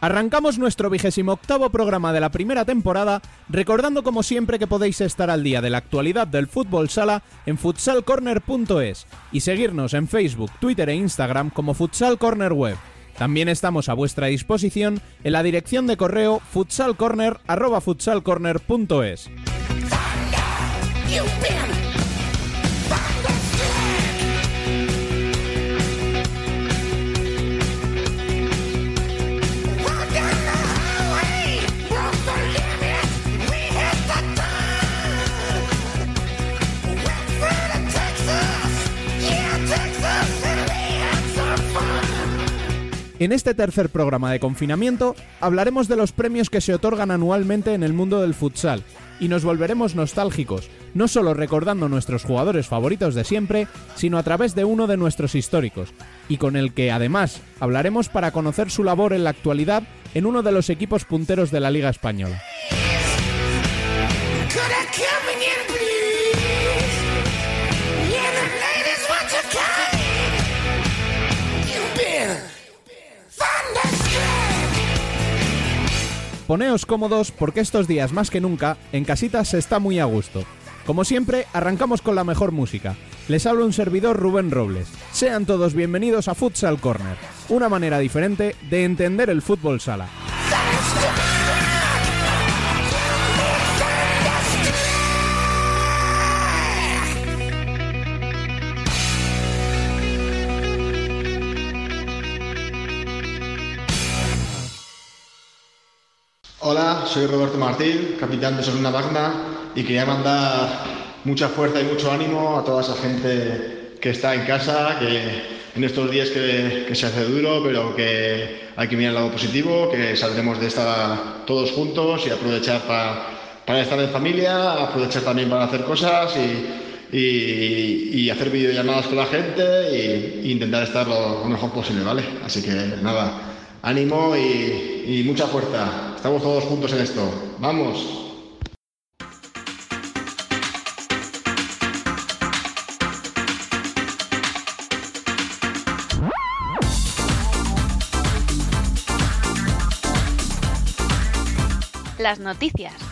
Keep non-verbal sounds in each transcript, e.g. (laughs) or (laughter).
Arrancamos nuestro vigésimo octavo programa de la primera temporada, recordando como siempre que podéis estar al día de la actualidad del fútbol sala en futsalcorner.es y seguirnos en Facebook, Twitter e Instagram como Futsal Corner Web. También estamos a vuestra disposición en la dirección de correo futsalcorner@futsalcorner.es. En este tercer programa de confinamiento hablaremos de los premios que se otorgan anualmente en el mundo del futsal y nos volveremos nostálgicos, no solo recordando nuestros jugadores favoritos de siempre, sino a través de uno de nuestros históricos, y con el que además hablaremos para conocer su labor en la actualidad en uno de los equipos punteros de la Liga Española. Poneos cómodos porque estos días más que nunca en casitas se está muy a gusto. Como siempre, arrancamos con la mejor música. Les habla un servidor Rubén Robles. Sean todos bienvenidos a Futsal Corner, una manera diferente de entender el fútbol sala. Hola, soy Roberto Martín, capitán de Sosuna Magna y quería mandar mucha fuerza y mucho ánimo a toda esa gente que está en casa, que en estos días que, se hace duro, pero que hay que mirar el lado positivo, que saldremos de esta todos juntos y aprovechar para, estar en familia, aprovechar también para hacer cosas y, hacer videollamadas con la gente e, intentar estar lo, mejor posible, ¿vale? Así que nada, ánimo y mucha fuerza. Estamos todos juntos en esto. ¡Vamos! Las noticias.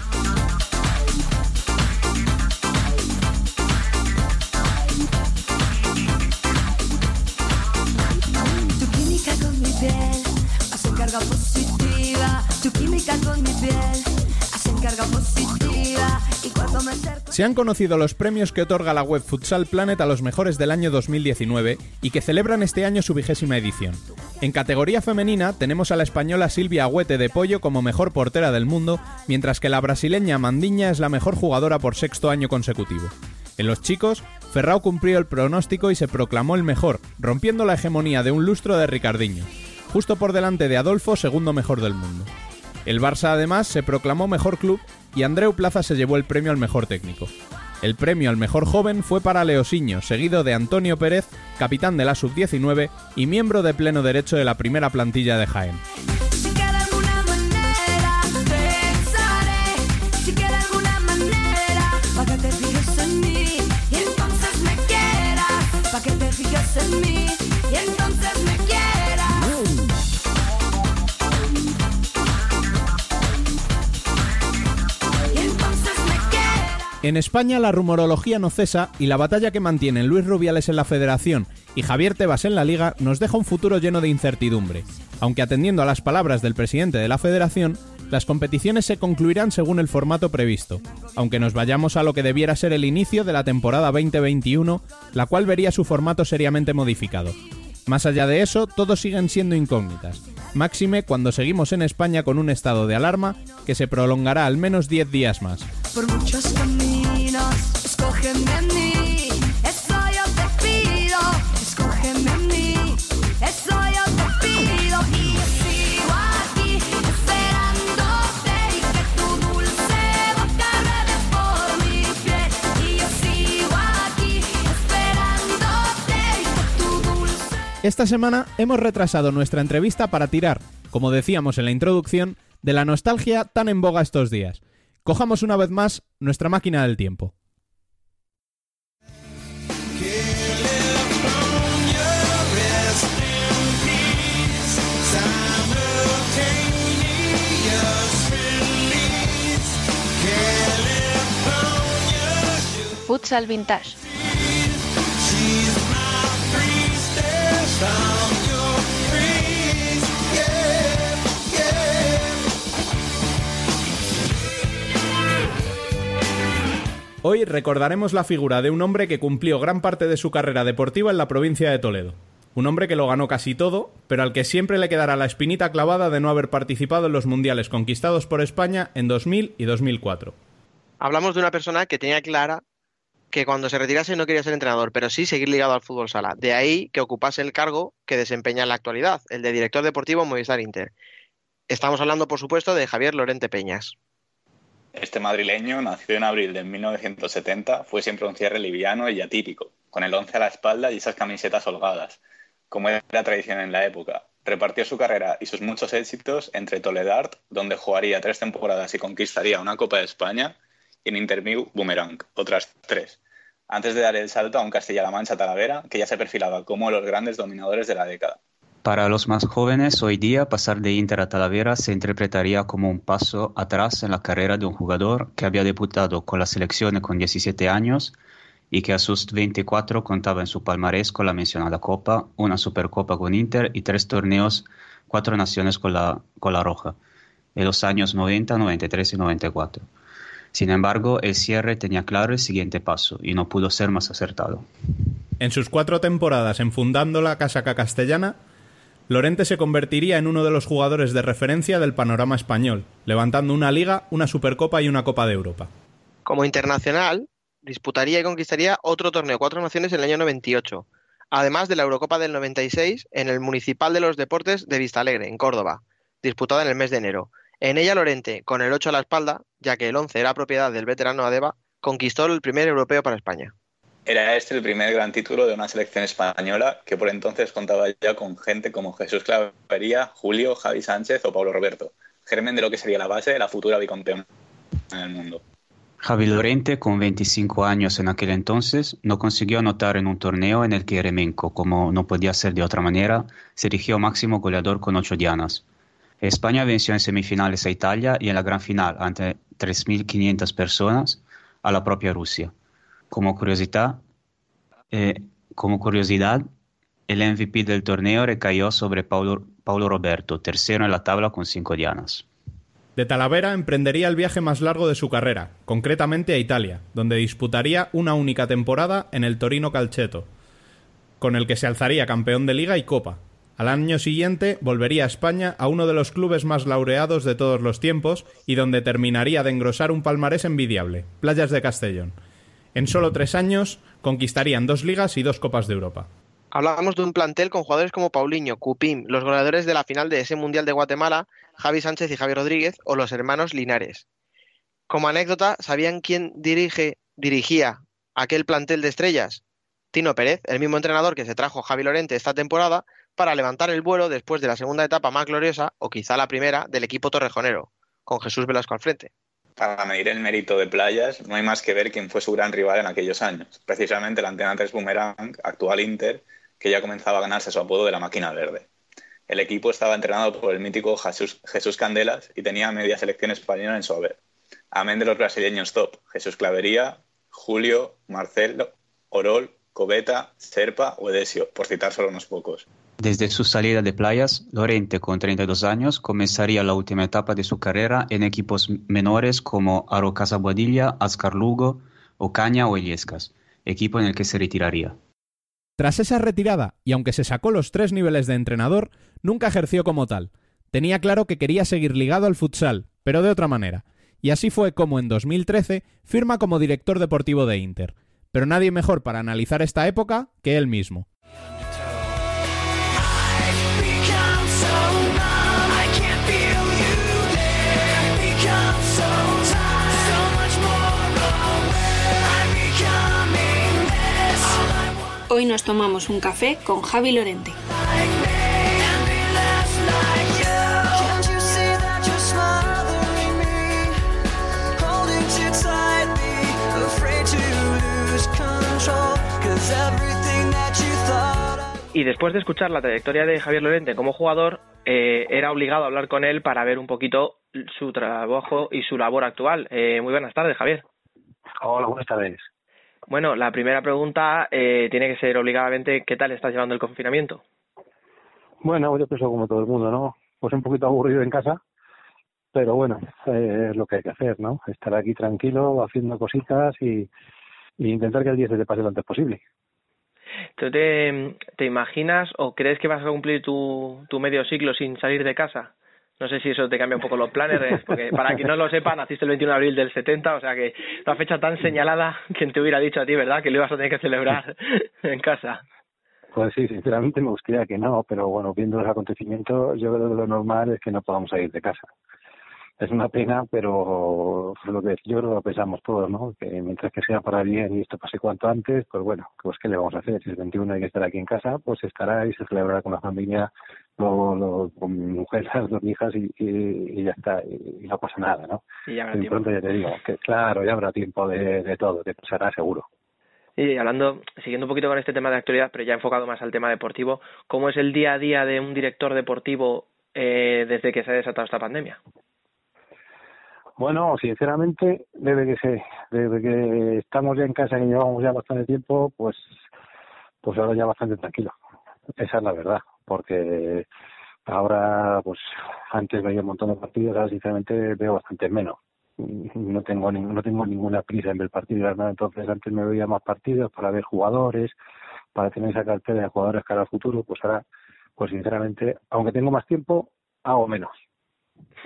Se han conocido los premios que otorga la web Futsal Planet a los mejores del año 2019 y que celebran este año su vigésima edición. En categoría femenina tenemos a la española Silvia Agüete de Pollo como mejor portera del mundo, mientras que la brasileña Mandiña es la mejor jugadora por sexto año consecutivo. En los chicos, Ferrao cumplió el pronóstico y se proclamó el mejor, rompiendo la hegemonía de un lustro de Ricardiño, justo por delante de Adolfo, segundo mejor del mundo. El Barça además se proclamó mejor club y Andreu Plaza se llevó el premio al mejor técnico. El premio al mejor joven fue para Leosiño, seguido de Antonio Pérez, capitán de la sub-19 y miembro de pleno derecho de la primera plantilla de Jaén. En España la rumorología no cesa y la batalla que mantienen Luis Rubiales en la Federación y Javier Tebas en la Liga nos deja un futuro lleno de incertidumbre. Aunque atendiendo a las palabras del presidente de la Federación, las competiciones se concluirán según el formato previsto, aunque nos vayamos a lo que debiera ser el inicio de la temporada 2021, la cual vería su formato seriamente modificado. Más allá de eso, todos siguen siendo incógnitas. Máxime cuando seguimos en España con un estado de alarma que se prolongará al menos 10 días más. Esta semana hemos retrasado nuestra entrevista para tirar, como decíamos en la introducción, de la nostalgia tan en boga estos días. Cojamos una vez más nuestra máquina del tiempo. Futsal Vintage. Hoy recordaremos la figura de un hombre que cumplió gran parte de su carrera deportiva en la provincia de Toledo. Un hombre que lo ganó casi todo, pero al que siempre le quedará la espinita clavada de no haber participado en los mundiales conquistados por España en 2000 y 2004. Hablamos de una persona que tenía clara que cuando se retirase no quería ser entrenador, pero sí seguir ligado al fútbol sala. De ahí que ocupase el cargo que desempeña en la actualidad, el de director deportivo en Movistar Inter. Estamos hablando, por supuesto, de Javier Lorente Peñas. Este madrileño, nacido en abril de 1970, fue siempre un cierre liviano y atípico, con el 11 a la espalda y esas camisetas holgadas, como era tradición en la época. Repartió su carrera y sus muchos éxitos entre Toledart, donde jugaría tres temporadas y conquistaría una Copa de España, y en Interview Boomerang, otras tres, antes de dar el salto a un Castilla-La Mancha Talavera, que ya se perfilaba como los grandes dominadores de la década. Para los más jóvenes, hoy día pasar de Inter a Talavera se interpretaría como un paso atrás en la carrera de un jugador que había debutado con la selección con 17 años y que a sus 24 contaba en su palmarés con la mencionada Copa, una Supercopa con Inter y tres torneos, cuatro naciones con la, con la Roja, en los años 90, 93 y 94. Sin embargo, el cierre tenía claro el siguiente paso y no pudo ser más acertado. En sus cuatro temporadas enfundando la casaca castellana, Lorente se convertiría en uno de los jugadores de referencia del panorama español, levantando una liga, una Supercopa y una Copa de Europa. Como internacional, disputaría y conquistaría otro torneo Cuatro Naciones en el año 98, además de la Eurocopa del 96 en el Municipal de los Deportes de Vistalegre, en Córdoba, disputada en el mes de enero. En ella Lorente, con el 8 a la espalda, ya que el 11 era propiedad del veterano Adeba, conquistó el primer europeo para España. Era este el primer gran título de una selección española que por entonces contaba ya con gente como Jesús Clavería, Julio, Javi Sánchez o Pablo Roberto, germen de lo que sería la base de la futura bicampeona en el mundo. Javi Lorente, con 25 años en aquel entonces, no consiguió anotar en un torneo en el que Eremenko, como no podía ser de otra manera, se erigió máximo goleador con ocho dianas. España venció en semifinales a Italia y en la gran final, ante 3.500 personas, a la propia Rusia. Como curiosidad, eh, como curiosidad, el MVP del torneo recayó sobre Paulo, Roberto, tercero en la tabla con cinco dianas. De Talavera emprendería el viaje más largo de su carrera, concretamente a Italia, donde disputaría una única temporada en el Torino Calceto, con el que se alzaría campeón de liga y copa. Al año siguiente volvería a España a uno de los clubes más laureados de todos los tiempos y donde terminaría de engrosar un palmarés envidiable, Playas de Castellón. En solo tres años conquistarían dos ligas y dos copas de Europa. Hablábamos de un plantel con jugadores como Paulinho, Cupim, los goleadores de la final de ese Mundial de Guatemala, Javi Sánchez y Javi Rodríguez, o los hermanos Linares. Como anécdota, ¿sabían quién dirige, dirigía aquel plantel de estrellas? Tino Pérez, el mismo entrenador que se trajo Javi Lorente esta temporada para levantar el vuelo después de la segunda etapa más gloriosa, o quizá la primera, del equipo torrejonero, con Jesús Velasco al frente. Para medir el mérito de Playas, no hay más que ver quién fue su gran rival en aquellos años. Precisamente el Antena 3 Boomerang, actual Inter, que ya comenzaba a ganarse su apodo de la máquina verde. El equipo estaba entrenado por el mítico Jesús, Jesús Candelas y tenía media selección española en su haber. Amén de los brasileños top, Jesús Clavería, Julio, Marcelo, Orol, Cobeta, Serpa o Edesio, por citar solo unos pocos. Desde su salida de playas, Lorente, con 32 años, comenzaría la última etapa de su carrera en equipos menores como Aro Boadilla, Ascar Lugo, Ocaña o Illescas, equipo en el que se retiraría. Tras esa retirada, y aunque se sacó los tres niveles de entrenador, nunca ejerció como tal. Tenía claro que quería seguir ligado al futsal, pero de otra manera. Y así fue como en 2013 firma como director deportivo de Inter. Pero nadie mejor para analizar esta época que él mismo. nos tomamos un café con Javi Lorente. Y después de escuchar la trayectoria de Javier Lorente como jugador, eh, era obligado a hablar con él para ver un poquito su trabajo y su labor actual. Eh, muy buenas tardes, Javier. Hola, buenas tardes. Bueno, la primera pregunta eh, tiene que ser obligadamente, ¿qué tal estás llevando el confinamiento? Bueno, yo pienso como todo el mundo, ¿no? Pues un poquito aburrido en casa, pero bueno, eh, es lo que hay que hacer, ¿no? Estar aquí tranquilo, haciendo cositas y, y intentar que el día se te pase lo antes posible. ¿Tú te, te imaginas o crees que vas a cumplir tu, tu medio siglo sin salir de casa? No sé si eso te cambia un poco los planes, porque para quien no lo sepa, naciste el 21 de abril del 70, o sea que una fecha tan señalada, quien te hubiera dicho a ti, ¿verdad? Que lo ibas a tener que celebrar (laughs) en casa. Pues sí, sinceramente me gustaría que no, pero bueno, viendo los acontecimientos, yo creo que lo normal es que no podamos salir de casa. Es una pena, pero lo que yo creo que lo pensamos todos, ¿no? Que mientras que sea para bien y esto pase cuanto antes, pues bueno, pues ¿qué le vamos a hacer? Si el 21 hay que estar aquí en casa, pues estará y se celebrará con la familia, luego lo- con mi mujer, (laughs) las dos hijas y, y, y ya está, y, y no pasa nada, ¿no? Y ya habrá Y tiempo. pronto ya te digo, que claro, ya habrá tiempo de, de todo, que pasará seguro. Y hablando, siguiendo un poquito con este tema de actualidad, pero ya enfocado más al tema deportivo, ¿cómo es el día a día de un director deportivo eh, desde que se ha desatado esta pandemia? Bueno, sinceramente, desde que se, desde que estamos ya en casa y llevamos ya bastante tiempo, pues, pues ahora ya bastante tranquilo. Esa es la verdad, porque ahora, pues, antes veía un montón de partidos, ahora sinceramente veo bastante menos. No tengo ni- no tengo ninguna prisa en ver partidos, ¿no? entonces antes me veía más partidos para ver jugadores, para tener esa cartera de jugadores cara al futuro, pues ahora, pues sinceramente, aunque tengo más tiempo, hago menos.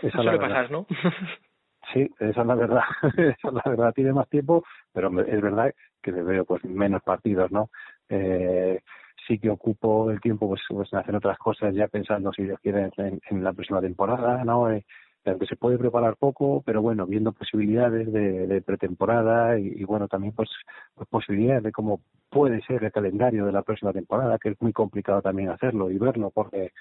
Esa es la pasar, ¿no? (laughs) Sí, esa es la verdad. (laughs) esa es la verdad. Tiene más tiempo, pero es verdad que le veo pues menos partidos, ¿no? Eh, sí que ocupo el tiempo pues, pues en hacer otras cosas ya pensando si Dios quiere en, en la próxima temporada, ¿no? Eh, aunque se puede preparar poco, pero bueno, viendo posibilidades de, de pretemporada y, bueno, también pues, pues posibilidades de cómo puede ser el calendario de la próxima temporada, que es muy complicado también hacerlo y verlo porque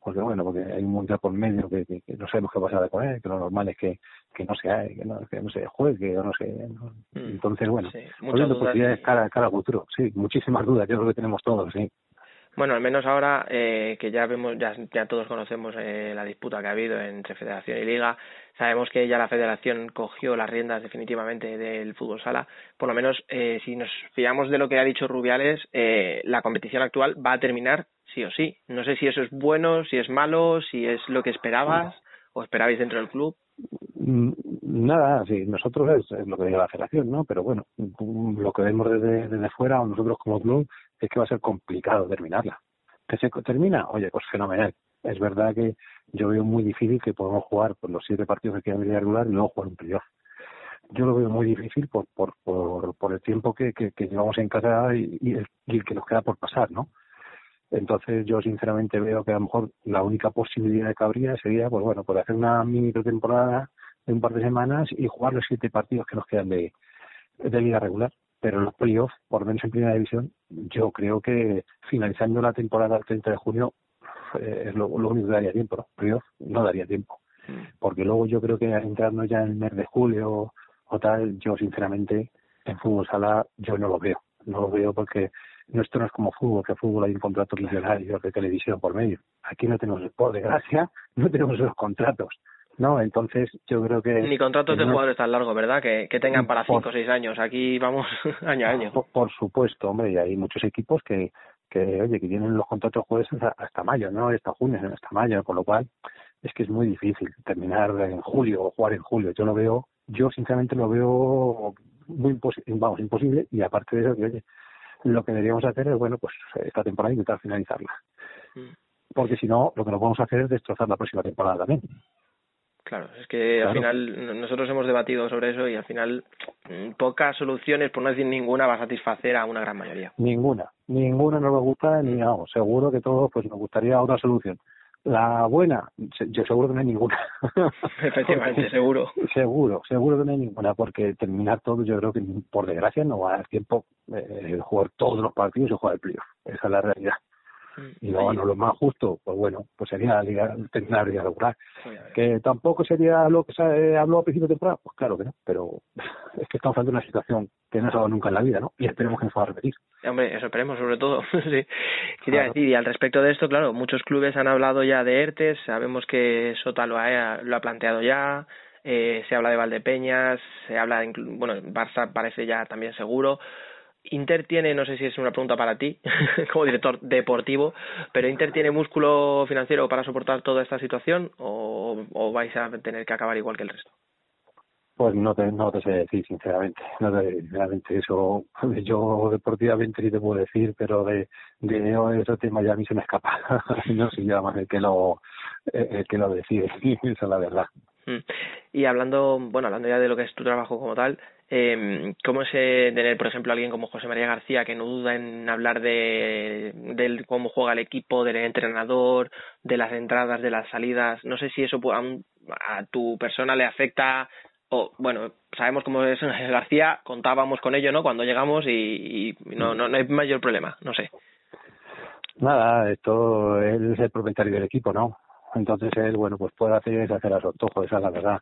porque bueno, porque hay un mundial por medio que, que, que no sabemos qué pasará con él, que lo normal es que, que no se hay, que no, que no se juegue, o no sé. ¿no? Mm. Entonces, bueno, Sí, muchas posibilidades y- cara, cara al futuro, sí, muchísimas dudas, yo creo que tenemos todos, sí. Bueno, al menos ahora eh, que ya vemos, ya, ya todos conocemos eh, la disputa que ha habido entre Federación y Liga, sabemos que ya la Federación cogió las riendas definitivamente del fútbol sala. Por lo menos, eh, si nos fiamos de lo que ha dicho Rubiales, eh, la competición actual va a terminar sí o sí. No sé si eso es bueno, si es malo, si es lo que esperabas o esperabais dentro del club. Mm, Nada, sí, nosotros es, lo que dice la federación, ¿no? Pero bueno, mm, lo que vemos desde, fuera, o nosotros como club, es que va a ser complicado terminarla. ¿Que se termina? Oye, pues fenomenal. Es verdad que yo veo muy difícil que podamos jugar por los siete partidos que quedan de regular y luego jugar un playoff. Yo lo veo muy difícil por por, por, por el tiempo que, que, que llevamos en casa y, y el, y el que nos queda por pasar, ¿no? Entonces yo sinceramente veo que a lo mejor la única posibilidad que habría sería, pues bueno, pues hacer una mini pretemporada de un par de semanas y jugar los siete partidos que nos quedan de, de liga regular. Pero los playoffs, por lo menos en primera división, yo creo que finalizando la temporada el 30 de junio eh, es lo, lo único que daría tiempo, ¿no? Playoff no daría tiempo. Porque luego yo creo que al entrarnos ya en el mes de julio o tal, yo sinceramente en fútbol sala yo no lo veo. No lo veo porque nuestro no es como fútbol, que fútbol hay un contrato millonario de televisión por medio. Aquí no tenemos, por desgracia, (laughs) no tenemos los contratos. ¿no? Entonces yo creo que... Ni contratos que de no- jugadores tan largos, ¿verdad? Que, que tengan para Por- cinco o seis años. Aquí vamos (laughs) año a año. Por, por supuesto, hombre, y hay muchos equipos que, que, oye, que tienen los contratos jueves hasta, hasta mayo, ¿no? Hasta junio, hasta mayo, con lo cual es que es muy difícil terminar en julio o jugar en julio. Yo lo veo, yo sinceramente lo veo muy vamos, imposible y aparte de eso, que, oye, lo que deberíamos hacer es, bueno, pues esta temporada intentar finalizarla. Mm. Porque si no, lo que no podemos hacer es destrozar la próxima temporada también. Claro, es que al final nosotros hemos debatido sobre eso y al final mm, pocas soluciones, por no decir ninguna, va a satisfacer a una gran mayoría. Ninguna, ninguna nos gusta, ni vamos, seguro que todos pues nos gustaría otra solución. La buena, yo seguro que no hay ninguna. (laughs) Efectivamente, seguro. Seguro, seguro que no hay ninguna, porque terminar todo, yo creo que por desgracia no va a dar tiempo eh, jugar todos los partidos y jugar el playoff. Esa es la realidad. Y luego, bueno, lo más justo, pues bueno, pues sería la liga, terminar la liga regular. Que tampoco sería lo que se habló a principio de temporada, pues claro que no, pero (laughs) es que estamos hablando de una situación que no se ha dado nunca en la vida, ¿no? Y esperemos que no se va a repetir. Hombre, eso esperemos sobre todo. (laughs) sí. Quería Claro. decir, y al respecto de esto, claro, muchos clubes han hablado ya de ERTES, sabemos que Sota lo ha, lo ha planteado ya, eh, se habla de Valdepeñas, se habla, de bueno, Barça parece ya también seguro. Inter tiene, no sé si es una pregunta para ti, (laughs) como director deportivo, pero Inter tiene músculo financiero para soportar toda esta situación o, vais a tener que acabar igual que el resto. Pues no te, sé decir, sinceramente. No te, sinceramente, eso (laughs) yo deportivamente sí te puedo decir, pero de, de ese tema ya a mí se me escapa. (laughs) no soy yo más el que lo, el que lo decide, esa es la verdad. Mm. Y hablando, bueno, hablando ya de lo que es tu trabajo como tal, eh, ¿cómo es eh, tener, por ejemplo, alguien como José María García que no duda en hablar de, del cómo juega el equipo, del entrenador, de las entradas, de las salidas? No sé si eso pu- a, un- a tu persona le afecta o, bueno, sabemos cómo es García, contábamos con ello, ¿no? Cuando llegamos y, y no, no, no hay mayor problema, no sé. Nada, esto, él es el propietario del equipo, ¿no? Entonces él, bueno, pues puede hacer y deshacer a su antojo, esa es la verdad.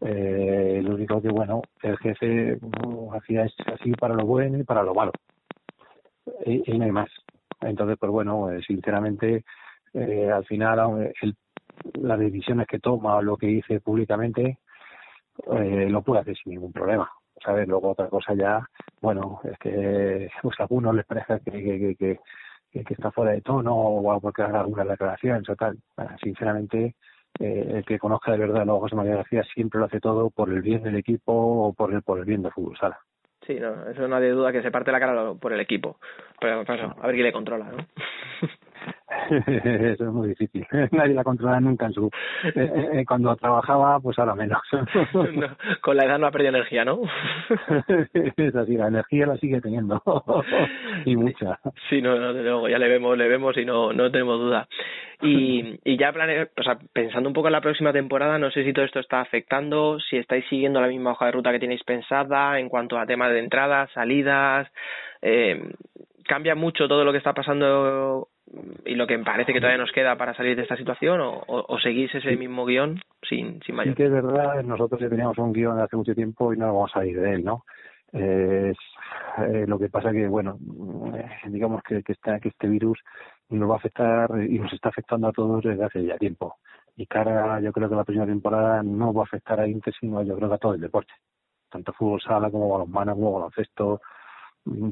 Eh, lo único que, bueno, el jefe uh, hacía es así para lo bueno y para lo malo. Y, y no hay más. Entonces, pues bueno, eh, sinceramente, eh, al final, él- las decisiones que toma o lo que dice públicamente, eh, lo puede hacer sin ningún problema. ¿Sabes? Luego otra cosa ya, bueno, es que pues, a algunos les parece que, que, que, que- que está fuera de tono o porque haga algunas declaraciones o tal. Sinceramente, eh, el que conozca de verdad a José María García siempre lo hace todo por el bien del equipo o por el, por el bien del fútbol. Sí, no, eso no hay duda que se parte la cara por el equipo. Pero, eso, a ver quién le controla, ¿no? (laughs) Eso es muy difícil. (laughs) Nadie la controla nunca en su... eh, eh, cuando trabajaba, pues ahora menos. (laughs) No, con la edad no ha perdido energía, ¿no? es así, la energía la sigue teniendo. y mucha. Sí, no, no, luego, ya le vemos, le vemos y no, no tenemos duda. Y, y ya plane, o sea, pensando un poco en la próxima temporada, no sé si todo esto está afectando, si estáis siguiendo la misma hoja de ruta que tenéis pensada en cuanto a temas de entradas, salidas, eh, cambia mucho todo lo que está pasando y lo que parece que todavía nos queda para salir de esta situación o, o, o seguís ese mismo guion sin, sin Sí mayor. que es verdad, nosotros ya teníamos un guion hace mucho tiempo y no vamos a ir de él, ¿no? Eh, es- eh, lo que pasa que, bueno, eh, digamos que, que, esta- que este virus nos va a afectar y nos está afectando a todos desde hace ya tiempo. Y cara, yo creo que la próxima temporada no va a afectar a Inter, sino yo creo que a todo el deporte. Tanto fútbol sala como balonmano, como baloncesto, mm,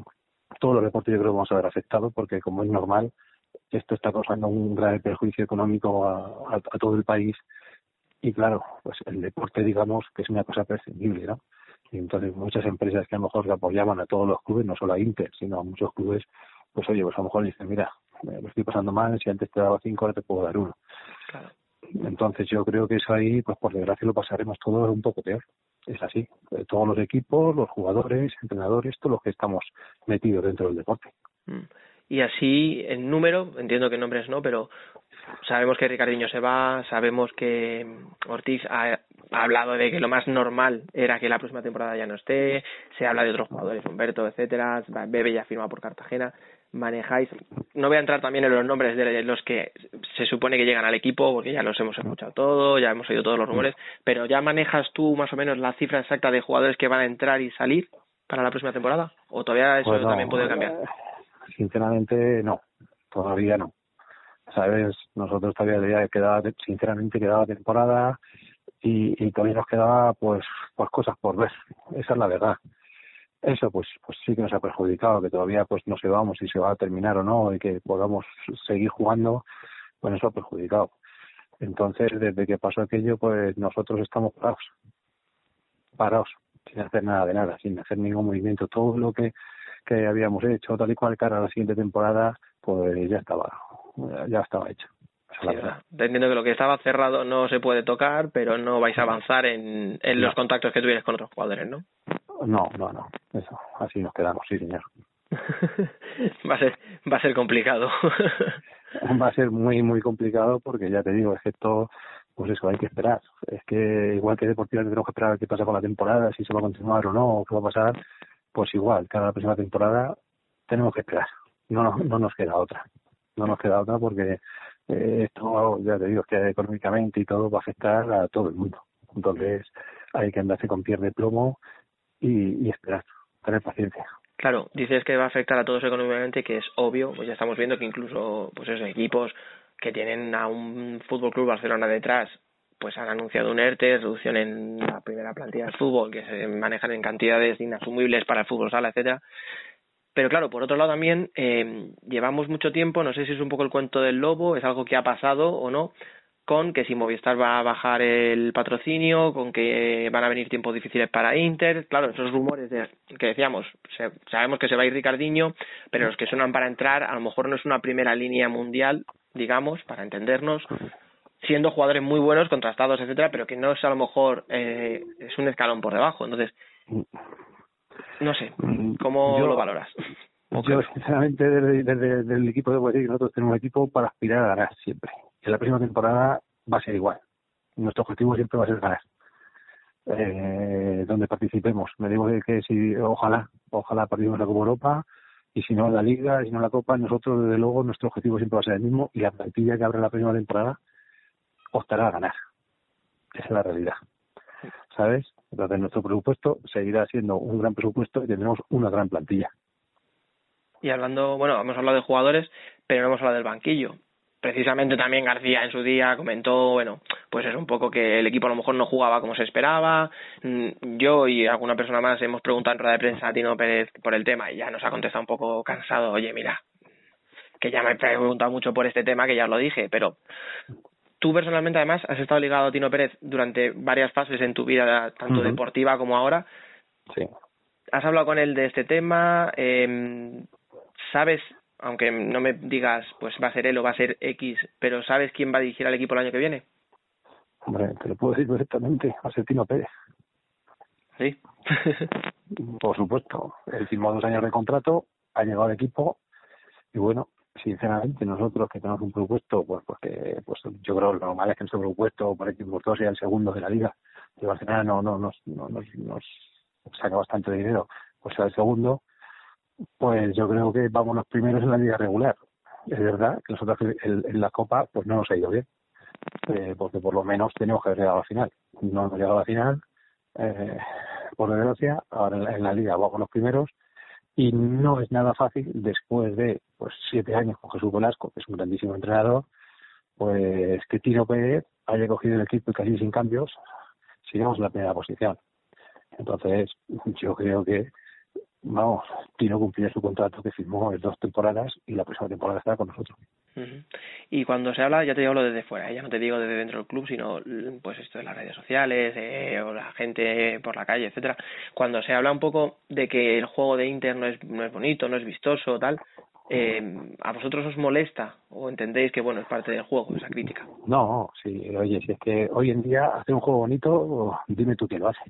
todos los deportes yo creo que vamos a ver afectados porque como es normal, esto está causando un grave perjuicio económico a, a, a todo el país y claro, pues el deporte digamos que es una cosa prescindible, ¿no? Y entonces muchas empresas que a lo mejor apoyaban a todos los clubes, no solo a Inter, sino a muchos clubes, pues oye, pues a lo mejor dicen, mira, me lo estoy pasando mal, si antes te daba cinco, ahora te puedo dar uno. Claro. Entonces yo creo que eso ahí, pues por desgracia lo pasaremos todos un poco peor. Es así. Eh, Todos los equipos, los jugadores, entrenadores, todos los que estamos metidos dentro del deporte. Mm. Y así, en número, entiendo que nombres no, pero sabemos que Ricardinho se va, sabemos que Ortiz ha, ha hablado de que lo más normal era que la próxima temporada ya no esté, se habla de otros jugadores, Humberto, etcétera, Bebe ya firma por Cartagena, manejáis, no voy a entrar también en los nombres de los que se supone que llegan al equipo, porque ya los hemos escuchado todos, ya hemos oído todos los rumores, pero ya manejas tú más o menos la cifra exacta de jugadores que van a entrar y salir para la próxima temporada, o todavía eso Pues también puede cambiar. Sinceramente, no. Todavía no. ¿Sabes? Nosotros todavía quedaba, sinceramente, quedaba temporada y, y todavía nos quedaba, pues, pues cosas por ver. Esa es la verdad. Eso, pues, pues sí que nos ha perjudicado, que todavía, pues, no sepamos si se va a terminar o no y que podamos seguir jugando, pues eso ha perjudicado. Entonces, desde que pasó aquello, pues nosotros estamos parados. Parados, sin hacer nada de nada, sin hacer ningún movimiento. Todo lo que que habíamos hecho tal y cual cara a la siguiente temporada, pues ya estaba, ya estaba hecho. Sí, entiendo que lo que estaba cerrado no se puede tocar, pero no vais a avanzar en, en los contactos que tuvierais con otros jugadores, ¿no? No, no, no, eso, así nos quedamos, sí señor. (laughs) va a ser va a ser complicado. (laughs) Va a ser muy, muy complicado porque ya te digo, es que esto, pues eso, hay que esperar. Es que igual que deportivamente tenemos que esperar a ver qué pasa con la temporada, si se va a continuar o no, o qué va a pasar, pues igual, cada próxima temporada tenemos que esperar. No, no, no nos queda otra. no nos queda otra porque eh, esto, ya te digo, que económicamente y todo va a afectar a todo el mundo. Entonces hay que andarse con pie de plomo y, y esperar, tener paciencia. Claro, dices que va a afectar a todos económicamente, que es obvio, pues ya estamos viendo que incluso pues esos equipos que tienen a un Fútbol Club Barcelona detrás, pues han anunciado un ERTE, reducción en la primera plantilla del fútbol, que se manejan en cantidades inasumibles para el fútbol sala, etcétera. Pero claro, por otro lado también eh, llevamos mucho tiempo, no sé si es un poco el cuento del lobo, es algo que ha pasado o no, con que si Movistar va a bajar el patrocinio, con que van a venir tiempos difíciles para Inter, claro, esos rumores de, que decíamos, se- sabemos que se va a ir Ricardiño, pero los que suenan para entrar a lo mejor no es una primera línea mundial, digamos, para entendernos, siendo jugadores muy buenos, contrastados, etcétera, pero que no es a lo mejor eh, es un escalón por debajo, entonces no sé, ¿cómo Yo- lo valoras? Yo, sinceramente, desde, desde- desde el equipo decir que nosotros tenemos un equipo para aspirar a ganar siempre. Y la próxima temporada va a ser igual. Nuestro objetivo siempre va a ser ganar. Eh, donde participemos. Me digo que, si, ojalá, ojalá participemos en la Copa Europa y si no en la Liga, si no en la Copa, nosotros, desde luego, nuestro objetivo siempre va a ser el mismo y la plantilla que abre la próxima temporada optará a ganar. Esa es la realidad. ¿Sabes? Entonces, nuestro presupuesto seguirá siendo un gran presupuesto y tendremos una gran plantilla. Y hablando, bueno, hemos hablado de jugadores, pero no hemos hablado del banquillo. Precisamente también García en su día comentó, bueno, pues es un poco que el equipo a lo mejor no jugaba como se esperaba. Mm, Yo y alguna persona más hemos preguntado en rueda de prensa a Tino Pérez por el tema y ya nos ha contestado un poco cansado, oye, mira, que ya me he preguntado mucho por este tema, que ya lo dije, pero tú personalmente además has estado ligado a Tino Pérez durante varias fases en tu vida, tanto deportiva como ahora. Sí. ¿Has hablado con él de este tema? Eh, ¿Sabes, aunque no me digas, pues va a ser él o va a ser X, pero sabes quién va a dirigir al equipo el año que viene? Hombre, te lo puedo decir perfectamente, a Tino Pérez. Sí. Por supuesto, él firmó dos años de contrato, ha llegado al equipo y bueno, sinceramente nosotros que tenemos un presupuesto, pues porque pues yo creo lo normal es que nuestro presupuesto por equipo por todo sea el segundo de la liga. Y Barcelona no, no nos, no, nos, nos saca bastante dinero, pues sea el segundo, pues yo creo que vamos los primeros en la liga regular. Es verdad que nosotros en, en la Copa pues no nos ha ido bien, eh, porque por lo menos tenemos que haber llegado a la final. No hemos llegado a la final, eh, por desgracia, ahora en la, en la liga vamos los primeros y no es nada fácil después de pues siete años con Jesús Velasco, que es un grandísimo entrenador, pues que Tino Pérez haya cogido el equipo y casi sin cambios, sigamos en la primera posición. Entonces, yo creo que, vamos, Tino cumplirá su contrato que firmó en dos temporadas y la próxima temporada estará con nosotros. Y cuando se habla, ya te hablo desde fuera, ¿eh? ya no te digo desde dentro del club, sino pues esto de las redes sociales eh, o la gente por la calle, etcétera. Cuando se habla un poco de que el juego de Inter no es, no es bonito, no es vistoso, tal, eh, ¿a vosotros os molesta o entendéis que bueno es parte del juego esa crítica? No, sí, oye, si es que hoy en día hacer un juego bonito, dime tú quién lo hace.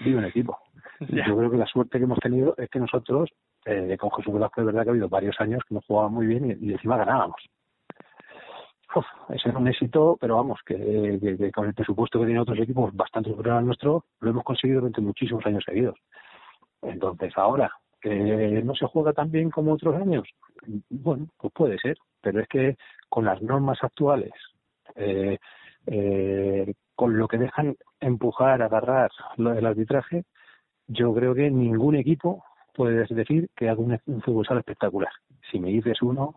Vive un equipo. (laughs) Yo creo que la suerte que hemos tenido es que nosotros, eh, con Jesús Velasco, es verdad que ha habido varios años que nos jugábamos muy bien y, y encima ganábamos. Uf, ese era un éxito, pero vamos, que, que- que con el presupuesto que tienen otros equipos bastante superior al nuestro, lo hemos conseguido durante muchísimos años seguidos. Entonces, ahora, que no se juega tan bien como otros años, bueno, pues puede ser, pero es que con las normas actuales, eh, eh, con lo que dejan empujar, agarrar del arbitraje, yo creo que ningún equipo puede decir que haga un, un fútbol espectacular. Si me dices uno,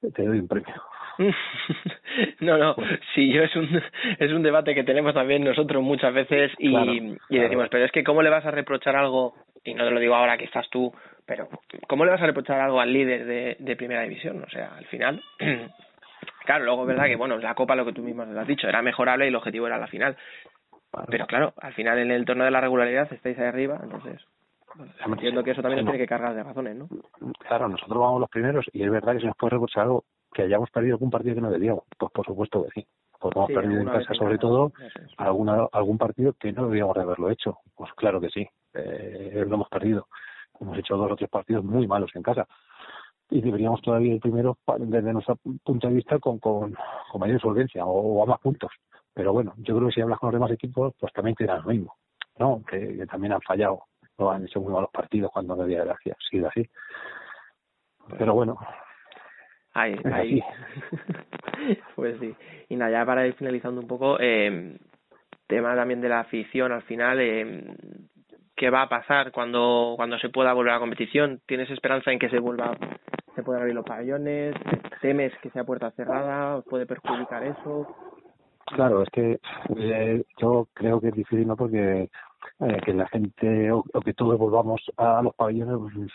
te doy un premio. (laughs) no, no, sí, yo es un es un debate que tenemos también nosotros muchas veces y, Claro, y decimos, pero es que cómo le vas a reprochar algo, y no te lo digo ahora que estás tú, pero ¿cómo le vas a reprochar algo al líder de, de primera división? O sea, al final, (clears throat) claro, luego es verdad que, bueno, la Copa, lo que tú mismo has dicho, era mejorable y el objetivo era la final. Pero claro, al final en el torneo de la regularidad estáis ahí arriba, entonces entiendo que eso también nos no. tiene que cargar de razones, ¿no? Claro, nosotros vamos los primeros y es verdad que se nos puede reprochar algo que hayamos perdido algún partido que no debíamos. Pues por supuesto que sí. Pues hemos Sí, perdido en casa sobre todo es. alguna, algún partido que no debíamos de haberlo hecho. Pues claro que sí, eh, lo hemos perdido. Hemos hecho dos o tres partidos muy malos en casa. Y deberíamos todavía ir primero desde nuestro punto de vista con, con, con mayor solvencia o, o a más puntos. Pero bueno, yo creo que si hablas con los demás equipos, pues también te dirán lo mismo. ¿no? Que, que también han fallado, no han hecho muy malos partidos cuando no haber sido así. Pero bueno, (laughs) Ahí, ahí. (laughs) pues sí. Y nada, ya para ir finalizando un poco, eh, tema también de la afición al final, eh, ¿qué va a pasar cuando, cuando se pueda volver a la competición? ¿Tienes esperanza en que se vuelva, se puedan abrir los pabellones? ¿Temes que sea puerta cerrada? ¿Os puede perjudicar eso? Claro, es que eh, yo creo que es difícil, ¿no? Porque eh, que la gente o, o que todos volvamos a los pabellones pues,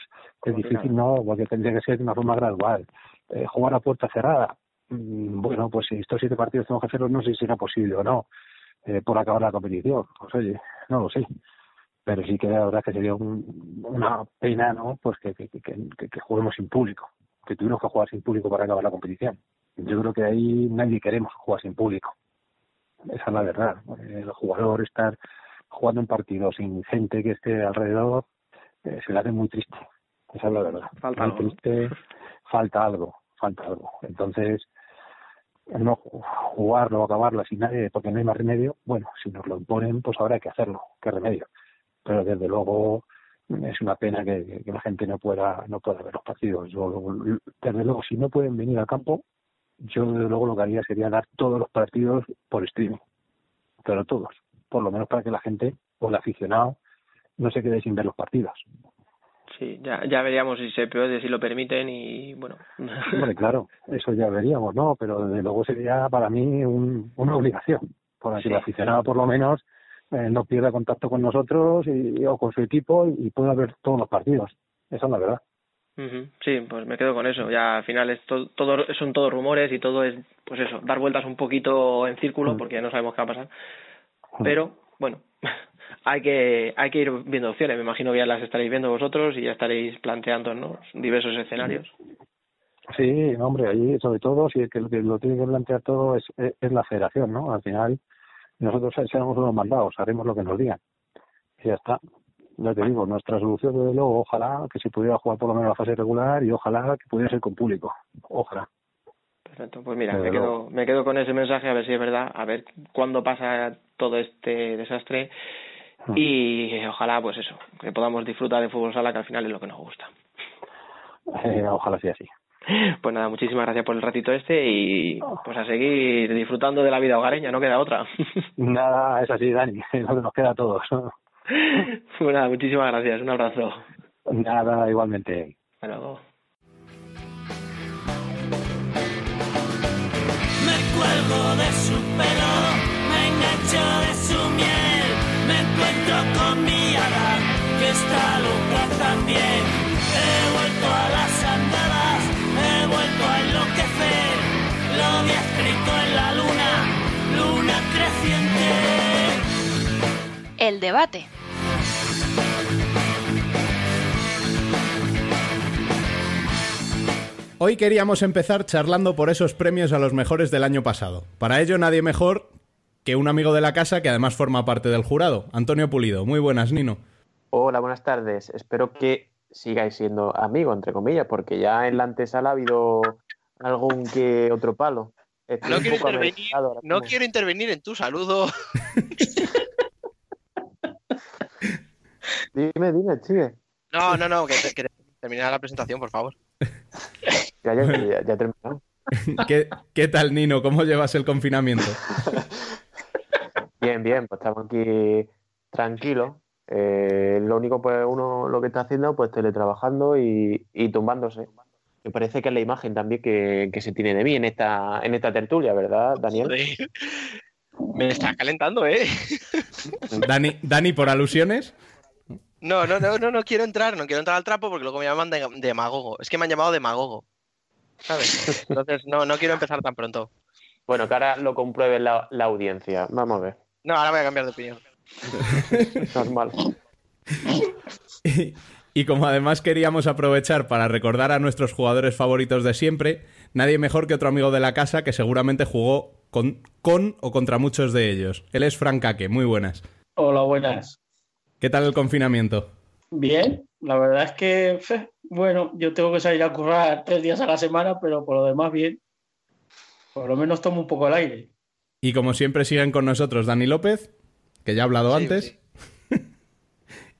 es difícil, ¿no? Porque tendría que ser de una forma gradual. Eh, jugar a puerta cerrada, mm, bueno, pues si estos siete partidos tenemos que hacerlos, no sé si será posible o no, eh, por acabar la competición. Pues oye, no lo sé. Pero sí que la verdad que sería un- una pena, ¿no? Pues que, que, que, que- que juguemos sin público, que tuviéramos que jugar sin público para acabar la competición. Yo creo que ahí nadie queremos jugar sin público. Esa es la verdad. El jugador estar jugando un partido sin gente que esté alrededor eh, se le hace muy triste. Esa es la verdad. Falta muy algo, triste, falta algo, falta algo. Entonces, no ju- jugarlo o acabarla sin nadie porque no hay más remedio, bueno, si nos lo imponen, pues ahora hay que hacerlo, qué remedio. Pero desde luego es una pena que, que- que la gente no pueda no pueda ver los partidos. Yo, desde luego, si no pueden venir al campo, yo desde luego lo que haría sería dar todos los partidos por streaming, pero todos, por lo menos para que la gente o el aficionado no se quede sin ver los partidos. Sí, ya, ya veríamos si se puede, si lo permiten y bueno. Hombre, claro, eso ya veríamos, ¿no? Pero desde luego sería para mí un- una obligación, para que Sí. el aficionado por lo menos eh, no pierda contacto con nosotros y, o con su equipo y pueda ver todos los partidos. Esa es la verdad. Sí, pues me quedo con eso. Ya al final es to- todo, son todos rumores y todo es, pues eso, dar vueltas un poquito en círculo Mm. porque no sabemos qué va a pasar. Pero bueno, (laughs) hay que hay que ir viendo opciones. Me imagino que ya las estaréis viendo vosotros y ya estaréis planteando ¿no? diversos escenarios. Sí, hombre, ahí sobre todo, si el que lo, que lo tiene que plantear todo es, es, es la federación, ¿no? Al final, nosotros seremos unos mandados, haremos lo que nos digan. Y ya está. Ya te digo, nuestra solución, desde luego, ojalá que se pudiera jugar por lo menos la fase regular y ojalá que pudiera ser con público. Ojalá. Perfecto, pues mira, Desde me quedo, me quedo con ese mensaje a ver si es verdad, a ver cuándo pasa todo este desastre Mm. y ojalá pues eso, que podamos disfrutar de fútbol sala que al final es lo que nos gusta. Eh, ojalá sea así. (laughs) Pues nada, muchísimas gracias por el ratito este y pues a seguir disfrutando de la vida hogareña, no queda otra. (laughs) Nada, es así, Dani, (laughs) es lo que nos queda a todos. pues nada, muchísimas gracias, un abrazo. Nada, igualmente. Hasta luego. Me cuelgo de su pelo, engancho de su miel, me encuentro con mi hada, que está loca también. He vuelto a las andadas, he vuelto a enloquecer, lo había escrito en la luna, luna creciente. El debate. Hoy queríamos empezar charlando por esos premios a los mejores del año pasado. Para ello nadie mejor que un amigo de la casa que además forma parte del jurado, Antonio Pulido. Muy buenas, Nino. Hola, buenas tardes. Espero que sigáis siendo amigos, entre comillas, porque ya en la antesala ha habido algún que otro palo. Estoy No quiero intervenir, no quiero intervenir en tu saludo. (laughs) Dime, dime, sigue. No, no, no, que, te- que terminar la presentación, por favor. Ya, ya, ya, ya he terminado. (laughs) ¿Qué, qué tal, Nino? ¿Cómo llevas el confinamiento? (laughs) Bien, bien, pues estamos aquí tranquilos. Eh, lo único, pues uno lo que está haciendo, pues teletrabajando y, y tumbándose. Me parece que es la imagen también que, que se tiene de mí en esta, en esta tertulia, ¿verdad, Daniel? Joder. Me está calentando, ¿eh? Dani, Dani, por alusiones. No, no, no, no, no quiero entrar, no quiero entrar al trapo porque luego me llaman de- demagogo. Es que me han llamado demagogo. ¿Sabes? Entonces, no, no quiero empezar tan pronto. Bueno, que ahora lo compruebe la, la audiencia. Vamos a ver. No, ahora voy a cambiar de opinión. (laughs) Normal. Y, y como además queríamos aprovechar para recordar a nuestros jugadores favoritos de siempre, nadie mejor que otro amigo de la casa que seguramente jugó con, con o contra muchos de ellos. Él es Frank Ake. Muy buenas. Hola, buenas. ¿Qué tal el confinamiento? Bien, la verdad es que, bueno, yo tengo que salir a currar tres días a la semana, pero por lo demás bien. Por lo menos tomo un poco el aire. Y como siempre siguen con nosotros Dani López, que ya ha hablado Sí, antes. sí.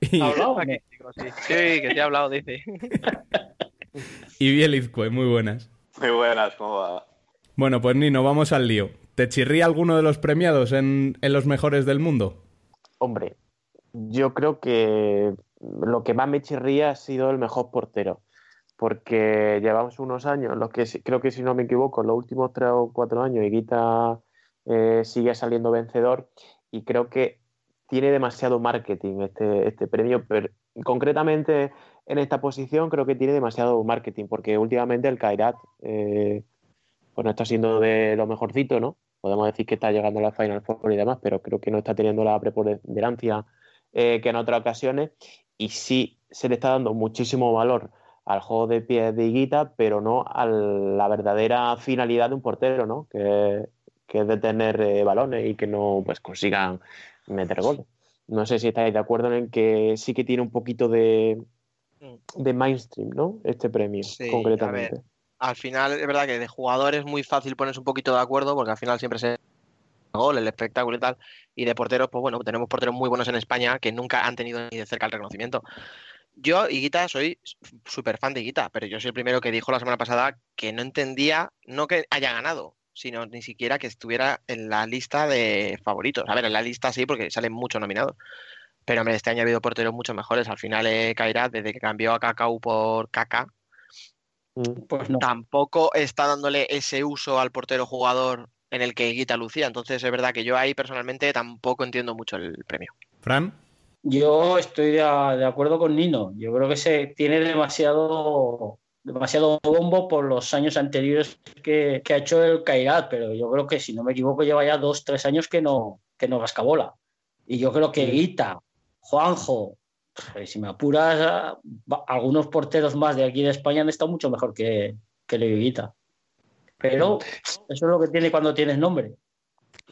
(laughs) y, ¿Ha hablado? Sí, sí, que te he hablado, dice. (laughs) y Biel Izcue, muy buenas. Muy buenas, ¿cómo va? Bueno, pues Nino, vamos al lío. ¿Te chirría alguno de los premiados en, en los mejores del mundo? Hombre, yo creo que lo que más me chirría ha sido el mejor portero. Porque llevamos unos años, los que creo que si no me equivoco, los últimos tres o cuatro años, Higuita eh, sigue saliendo vencedor y creo que tiene demasiado marketing este, este premio, pero concretamente en esta posición creo que tiene demasiado marketing, porque últimamente el Kairat eh, pues no está siendo de lo mejorcito, ¿no? Podemos decir que está llegando a la Final Four y demás, pero creo que no está teniendo la preponderancia eh, que en otras ocasiones y sí se le está dando muchísimo valor al juego de pies de Higuita, pero no a la verdadera finalidad de un portero, ¿no? Que, que es de tener eh, balones y que no pues consigan meter goles. No sé si estáis de acuerdo en que sí que tiene un poquito de, de mainstream, ¿no? Este premio, Sí, a concretamente. ver, al final es verdad que de jugador es muy fácil ponerse un poquito de acuerdo porque al final siempre se gol, el espectáculo y tal. Y de porteros, pues bueno, tenemos porteros muy buenos en España que nunca han tenido ni de cerca el reconocimiento. Yo, Higuita, soy súper fan de Higuita, pero yo soy el primero que dijo la semana pasada que no entendía, no que haya ganado, sino ni siquiera que estuviera en la lista de favoritos. A ver, en la lista sí, porque salen muchos nominados. Pero hombre, este año ha habido porteros mucho mejores. Al final, eh, Kairat, desde que cambió a Cacau por Caca, Pues no. tampoco está dándole ese uso al portero jugador en el que Higuita lucía. Entonces es verdad que yo ahí personalmente tampoco entiendo mucho el premio. Fran. Yo estoy de, de acuerdo con Nino. Yo creo que se tiene demasiado, demasiado bombo por los años anteriores que, que ha hecho el Kairat, pero yo creo que, si no me equivoco, lleva ya dos, tres años que no, que no rasca bola. Y yo creo que Guita, Juanjo, pues, si me apuras, va- algunos porteros más de aquí de España han estado mucho mejor que, que Guita. Pero eso es lo que tiene cuando tienes nombre.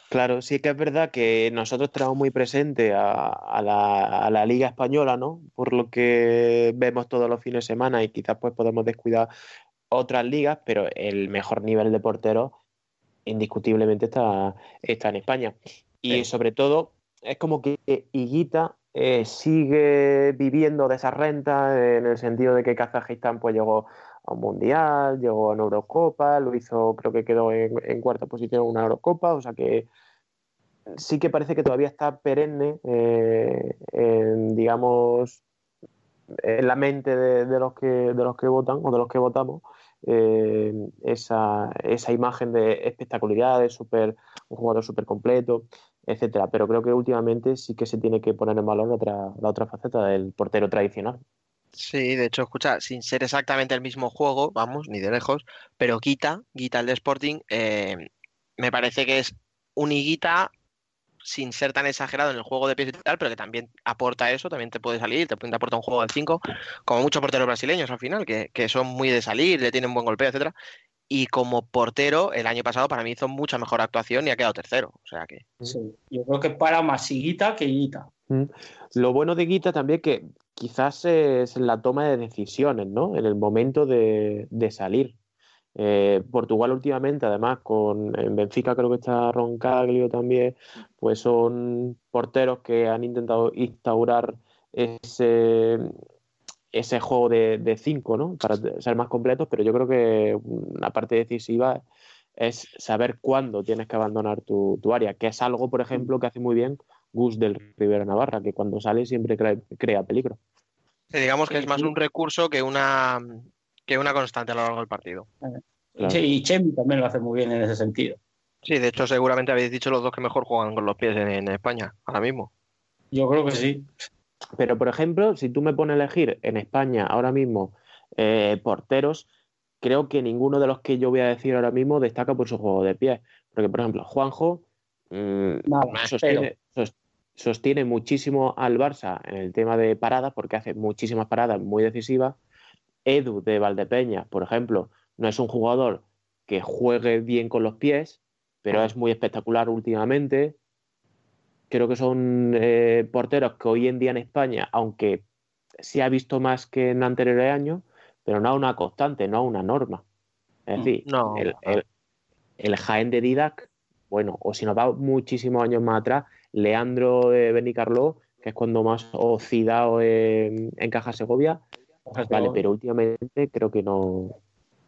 Claro, sí que es verdad que nosotros tenemos muy presente a, a la, a la Liga Española, ¿no? Por lo que vemos todos los fines de semana y quizás pues podemos descuidar otras ligas, pero el mejor nivel de portero indiscutiblemente está, está en España. Y sobre todo es como que Higuita eh, sigue viviendo de esa renta en el sentido de que Kazajistán pues llegó un mundial, llegó a una Eurocopa, lo hizo, creo que quedó en, cuarta posición en una Eurocopa, o sea que sí que parece que todavía está perenne, eh, en, digamos, en la mente de, de los que, de los que votan o de los que votamos, eh, esa, esa imagen de espectacularidad, de super, un jugador súper completo, etcétera. Pero creo que últimamente sí que se tiene que poner en valor la otra, la otra faceta del portero tradicional. Sí, de hecho, escucha, sin ser exactamente el mismo juego, vamos, ni de lejos, pero Guita, Guita el de Sporting, eh, me parece que es un Higuita sin ser tan exagerado en el juego de pies y tal, pero que también aporta eso, también te puede salir, te puede aportar un juego de 5, como muchos porteros brasileños al final, que, que son muy de salir, le tienen buen golpeo, etcétera. Y como portero, el año pasado para mí hizo mucha mejor actuación y ha quedado tercero. O sea que. Sí, yo creo que para más Higuita que Higuita. Mm. Lo bueno de Guita también que quizás es la toma de decisiones, ¿no? En el momento de, de salir. Eh, Portugal últimamente, además, con en Benfica creo que está Roncaglio también, pues son porteros que han intentado instaurar ese, ese juego de, de cinco, ¿no? Para ser más completos, pero yo creo que una parte decisiva es saber cuándo tienes que abandonar tu, tu área, que es algo, por ejemplo, que hace muy bien Gus del Rivera Navarra, que cuando sale siempre crea, crea peligro. Sí, digamos que es más un recurso que una, que una constante a lo largo del partido. Claro. Sí, y Chemi también lo hace muy bien en ese sentido. Sí, de hecho, seguramente habéis dicho los dos que mejor juegan con los pies en, en España, ahora mismo. Yo creo que sí. Pero, por ejemplo, si tú me pones a elegir en España ahora mismo eh, porteros, creo que ninguno de los que yo voy a decir ahora mismo destaca por su juego de pie. Porque, por ejemplo, Juanjo mm, Nada, sostiene, sos- sostiene muchísimo al Barça en el tema de paradas, porque hace muchísimas paradas muy decisivas. Edu de Valdepeña, por ejemplo, no es un jugador que juegue bien con los pies, pero es muy espectacular últimamente. Creo que son eh, porteros que hoy en día en España, aunque se ha visto más que en anteriores años, pero no a una constante, no a una norma. Es decir, No. el, el- el Jaén de Didac, bueno, o si nos va muchísimos años más atrás, Leandro de Benicarló, que es cuando más oscilado en, en Caja Segovia, vale, pero últimamente creo que no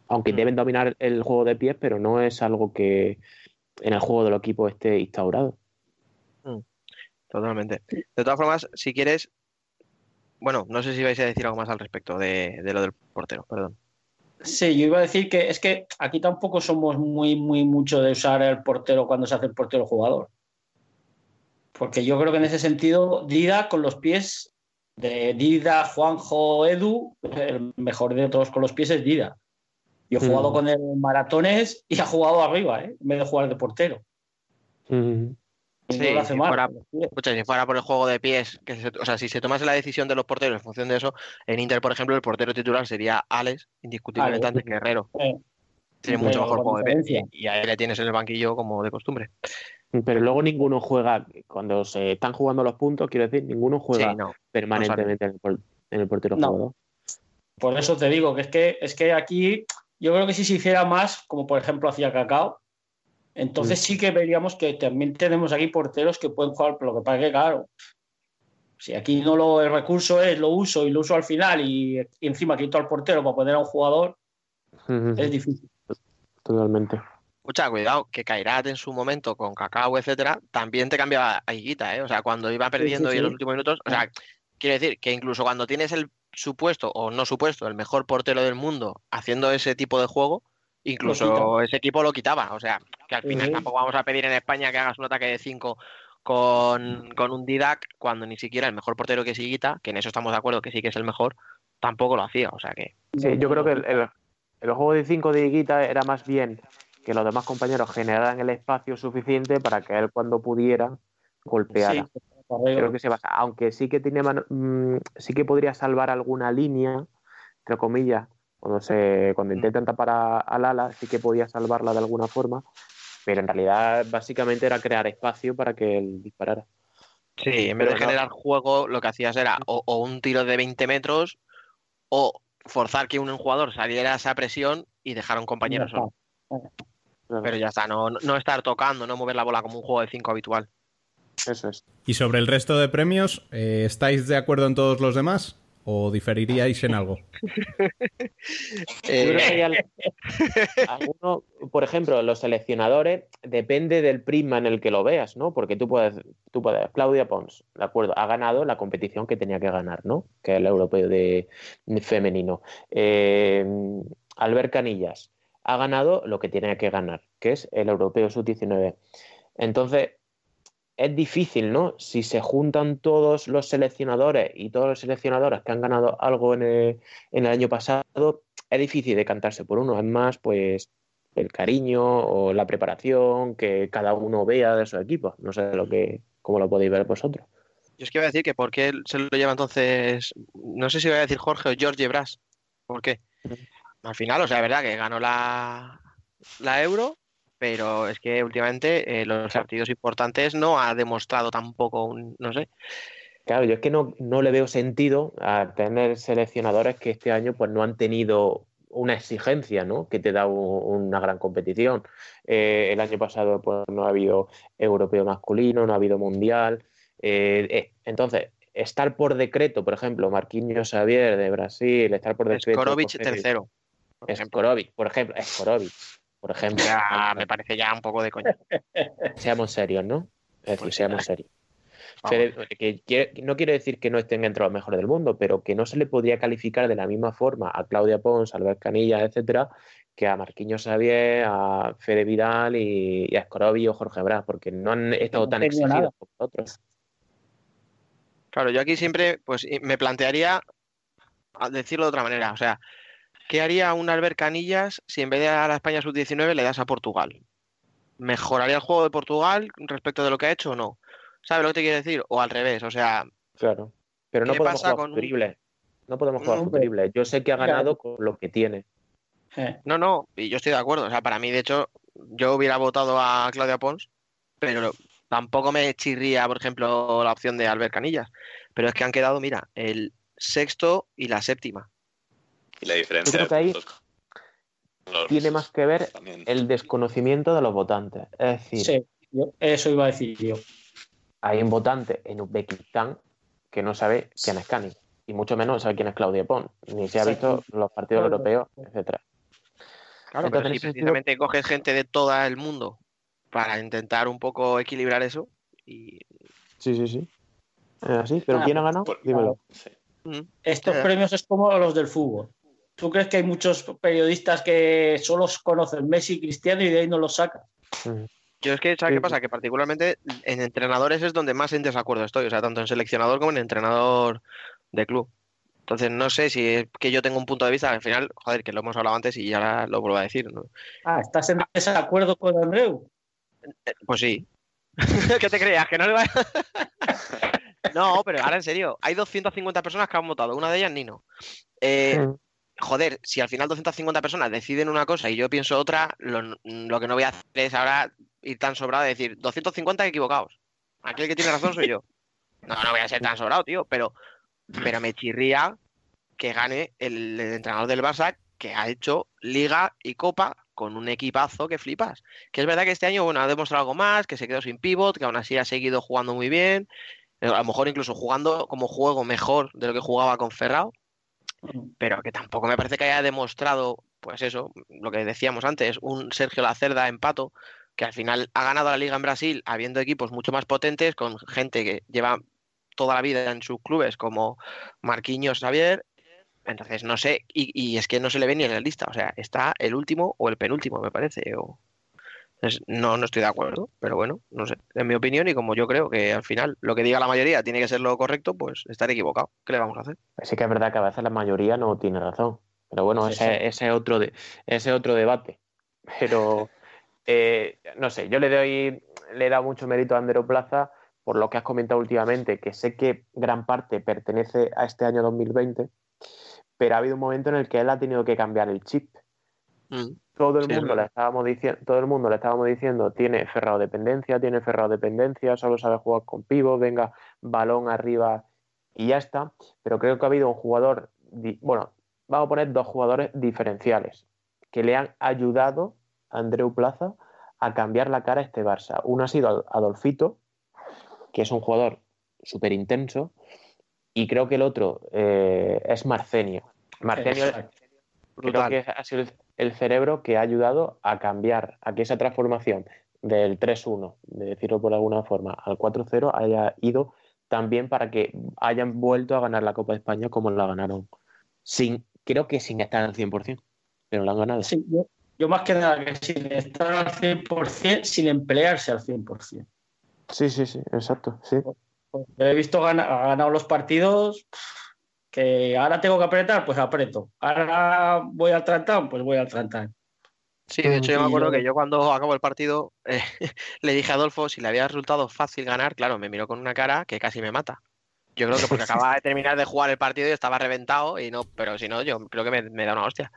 Aunque deben dominar el juego de pies, pero no es algo que en el juego del equipo esté instaurado. Mm, Totalmente. De todas formas, si quieres, bueno, no sé si vais a decir algo más al respecto de, de lo del portero, perdón. Sí, yo iba a decir que es que aquí tampoco somos muy, muy mucho de usar el portero cuando se hace el portero jugador. Porque yo creo que en ese sentido, Dida con los pies, de Dida, Juanjo, Edu, el mejor de todos con los pies es Dida. Yo he jugado Mm. con él en maratones y ha jugado arriba, ¿eh? en vez de jugar de portero. Ujú. No Sí, si fuera, escucha, si fuera por el juego de pies, que se- o sea, si se tomase la decisión de los porteros en función de eso, en Inter, por ejemplo, el portero titular sería Alex, indiscutiblemente antes que Herrero. Eh, Tiene mucho mejor juego de pies. Y, y a él le tienes en el banquillo como de costumbre. Pero luego ninguno juega, cuando se están jugando los puntos, quiero decir, ninguno juega Sí, no. permanentemente en, el por- en el portero No. jugador. Por eso te digo que es que es que aquí yo creo que si se hiciera más, como por ejemplo hacía Cacao, entonces sí que veríamos que también tenemos aquí porteros que pueden jugar, pero lo que pasa es que claro, si aquí no lo el recurso es lo uso y lo uso al final y, y encima quito al portero para poner a un jugador, es difícil. Totalmente. Escucha, cuidado, que Kairat en su momento con Cacao, etcétera, también te cambiaba a Higuita, ¿eh? O sea, cuando iba perdiendo sí, y en los últimos minutos, o sea, quiero decir que incluso cuando tienes el supuesto o no supuesto, el mejor portero del mundo haciendo ese tipo de juego, incluso ese equipo lo quitaba. O sea, que al final tampoco vamos a pedir en España que hagas un ataque de 5 con, con un Didac cuando ni siquiera el mejor portero que es Higuita, que en eso estamos de acuerdo que sí que es el mejor, tampoco lo hacía. O sea que. Sí, yo creo que el, el- el juego de 5 de Higuita era más bien que los demás compañeros generaran el espacio suficiente para que él cuando pudiera golpeara. Sí. Creo que se basa, aunque sí que tiene mano- mm, sí que podría salvar alguna línea, entre comillas, cuando se cuando intentan tapar a- al ala, sí que podía salvarla de alguna forma, pero en realidad básicamente era crear espacio para que él disparara. Sí, en vez de no- generar juego, lo que hacías era o, o un tiro de 20 metros o forzar que un jugador saliera a esa presión y dejar a un compañero solo. Pero ya está, no, no estar tocando, no mover la bola como un juego de 5 habitual. Eso es. Y sobre el resto de premios, eh, ¿estáis de acuerdo en todos los demás? ¿O diferiríais en algo? (laughs) Alguno, por ejemplo, los seleccionadores, depende del prisma en el que lo veas, ¿no? Porque tú puedes, tú puedes, Claudia Pons, de acuerdo, ha ganado la competición que tenía que ganar, ¿no? Que es el europeo de femenino. Eh, Albert Canillas ha ganado lo que tenía que ganar, que es el europeo sub-19. Entonces, es difícil, ¿no? Si se juntan todos los seleccionadores y todos los seleccionadores que han ganado algo en el, en el año pasado, es difícil decantarse por uno. Es más, pues, el cariño o la preparación que cada uno vea de su equipo. No sé lo que, cómo lo podéis ver vosotros. Yo es que iba a decir que por qué se lo lleva entonces, no sé si voy a decir Jorge o George Bras. ¿Por qué? Al final, o sea, es verdad que ganó la, la Euro, pero es que últimamente eh, los partidos importantes no ha demostrado tampoco un, no sé. Claro, yo es que no, no le veo sentido a tener seleccionadores que este año pues no han tenido una exigencia, ¿no? Que te da un- una gran competición. Eh, el año pasado pues no ha habido europeo masculino, no ha habido mundial. Eh, entonces, estar por decreto, por ejemplo, Marquinhos Xavier de Brasil, estar por decreto. Skorovic José- tercero. Skorovic, por ejemplo, Skorovic, por ejemplo. Ya me parece ya un poco de coña. (laughs) Seamos serios, ¿no? Es decir, Pues seamos serios. Fede- que quiere- no quiero decir que no estén entre los mejores del mundo, pero que no se le podría calificar de la misma forma a Claudia Pons, a Albert Canilla, etcétera, que a Marquinhos Xavier, a Fede Vidal y, y a Skorovic o Jorge Brás, porque no han estado No tan exigidos nada. como otros. Claro, yo aquí siempre pues y- me plantearía decirlo de otra manera, o sea, ¿qué haría un Albert Canillas si en vez de a la España sub-19 le das a Portugal? ¿Mejoraría el juego de Portugal respecto de lo que ha hecho o no? ¿Sabes lo que te quiero decir? O al revés, o sea, Claro. Pero no ¿Qué podemos pasa jugar con un- futurible. No podemos jugar No. Yo sé que ha Claro. ganado con lo que tiene. Eh, no, no, y yo estoy de acuerdo, o sea, para mí de hecho yo hubiera votado a Claudia Pons, pero tampoco me chirría, por ejemplo, la opción de Albert Canillas, pero es que han quedado, mira, el sexto y la séptima. Y la diferencia Yo creo que ahí los- tiene más que ver también. el desconocimiento de los votantes. Es decir, sí, yo- eso iba a decir yo. hay un votante en Uzbekistán que no sabe quién es Cani y mucho menos sabe quién es Claudia Pons, ni se ha visto los partidos Claro. europeos, etcétera. Claro, Entonces, pero si ese sentido- precisamente coges gente de todo el mundo para intentar un poco equilibrar eso. Y Sí, sí, sí. Así, pero Ah, ¿quién ha ganado? Por- Dímelo. Sí. Mm, Estos Eh. premios es como los del fútbol. ¿Tú crees que hay muchos periodistas que solo conocen Messi y Cristiano y de ahí no los sacan? Mm. Yo es que, ¿sabes Sí, qué pasa? Que particularmente en entrenadores es donde más en desacuerdo estoy, o sea, tanto en seleccionador como en entrenador de club. Entonces, no sé si es que yo tengo un punto de vista, al final, joder, que lo hemos hablado antes y ahora lo vuelvo a decir, ¿no? Ah, ¿estás en desacuerdo con Andreu? Pues sí. (laughs) ¿Qué te creías? Que no le va (laughs) No, pero ahora en serio, hay 250 personas que han votado, una de ellas Nino. Eh, Mm. Joder, si al final 250 personas deciden una cosa y yo pienso otra, lo, que no voy a hacer es ahora ir tan sobrado de decir 250 equivocados. Aquel que tiene razón soy yo. No, no voy a ser tan sobrado, tío, pero, pero me chirría que gane el, el entrenador del Barça que ha hecho Liga y Copa con un equipazo que flipas. Que es verdad que este año, bueno, ha demostrado algo más, que se quedó sin pivot, que aún así ha seguido jugando muy bien, eh, a lo mejor incluso jugando como juego mejor de lo que jugaba con Ferrao, pero que tampoco me parece que haya demostrado, pues eso, lo que decíamos antes, un Sergio Lacerda en pato, que al final ha ganado la liga en Brasil habiendo equipos mucho más potentes, con gente que lleva toda la vida en sus clubes, como Marquinhos Xavier. Entonces, no sé, y, y es que no se le ve ni en la lista, o sea, está el último o el penúltimo, me parece. O... No, no estoy de acuerdo, pero bueno, no sé, en mi opinión y como yo creo que al final lo que diga la mayoría tiene que ser lo correcto, pues estaré equivocado. ¿Qué le vamos a hacer? Sí que es verdad que a veces la mayoría no tiene razón. Pero bueno, Sí, ese, sí. ese es otro de, ese es otro debate. (laughs) Pero eh, no sé, yo le doy, le he dado mucho mérito a Andero Plaza por lo que has comentado últimamente, que sé que gran parte pertenece a este año 2020, pero ha habido un momento en el que él ha tenido que cambiar el chip. Mm. Todo el Sí, mundo le estábamos diciendo, todo el mundo le estábamos diciendo, tiene ferrado dependencia, tiene ferrado dependencia, solo sabe jugar con pivot, venga, balón arriba y ya está. Pero creo que ha habido un jugador, bueno, vamos a poner dos jugadores diferenciales que le han ayudado a Andreu Plaza a cambiar la cara a este Barça. Uno ha sido Ad- Adolfito, que es un jugador súper intenso, y creo que el otro eh, es Marcenio. Marcenio creo que ha sido el, cerebro que ha ayudado a cambiar, a que esa transformación del 3-1, de decirlo por alguna forma, al 4-0 haya ido también para que hayan vuelto a ganar la Copa de España como la ganaron. Sin, creo que sin estar al 100%, pero la han ganado. Sí, yo, yo más que nada que sin estar al 100%, sin emplearse al 100%. Sí, sí, sí, exacto, sí. Porque he visto gana- ha ganado los partidos que ahora tengo que apretar, pues aprieto. Ahora voy al trantán, pues voy al trantán. Sí, de hecho yo me acuerdo que yo cuando acabó el partido eh, (laughs) le dije a Adolfo si le había resultado fácil ganar, claro, me miró con una cara que casi me mata. Yo creo que porque acababa de terminar de jugar el partido y estaba reventado y no, pero si no, yo creo que me, me da una hostia.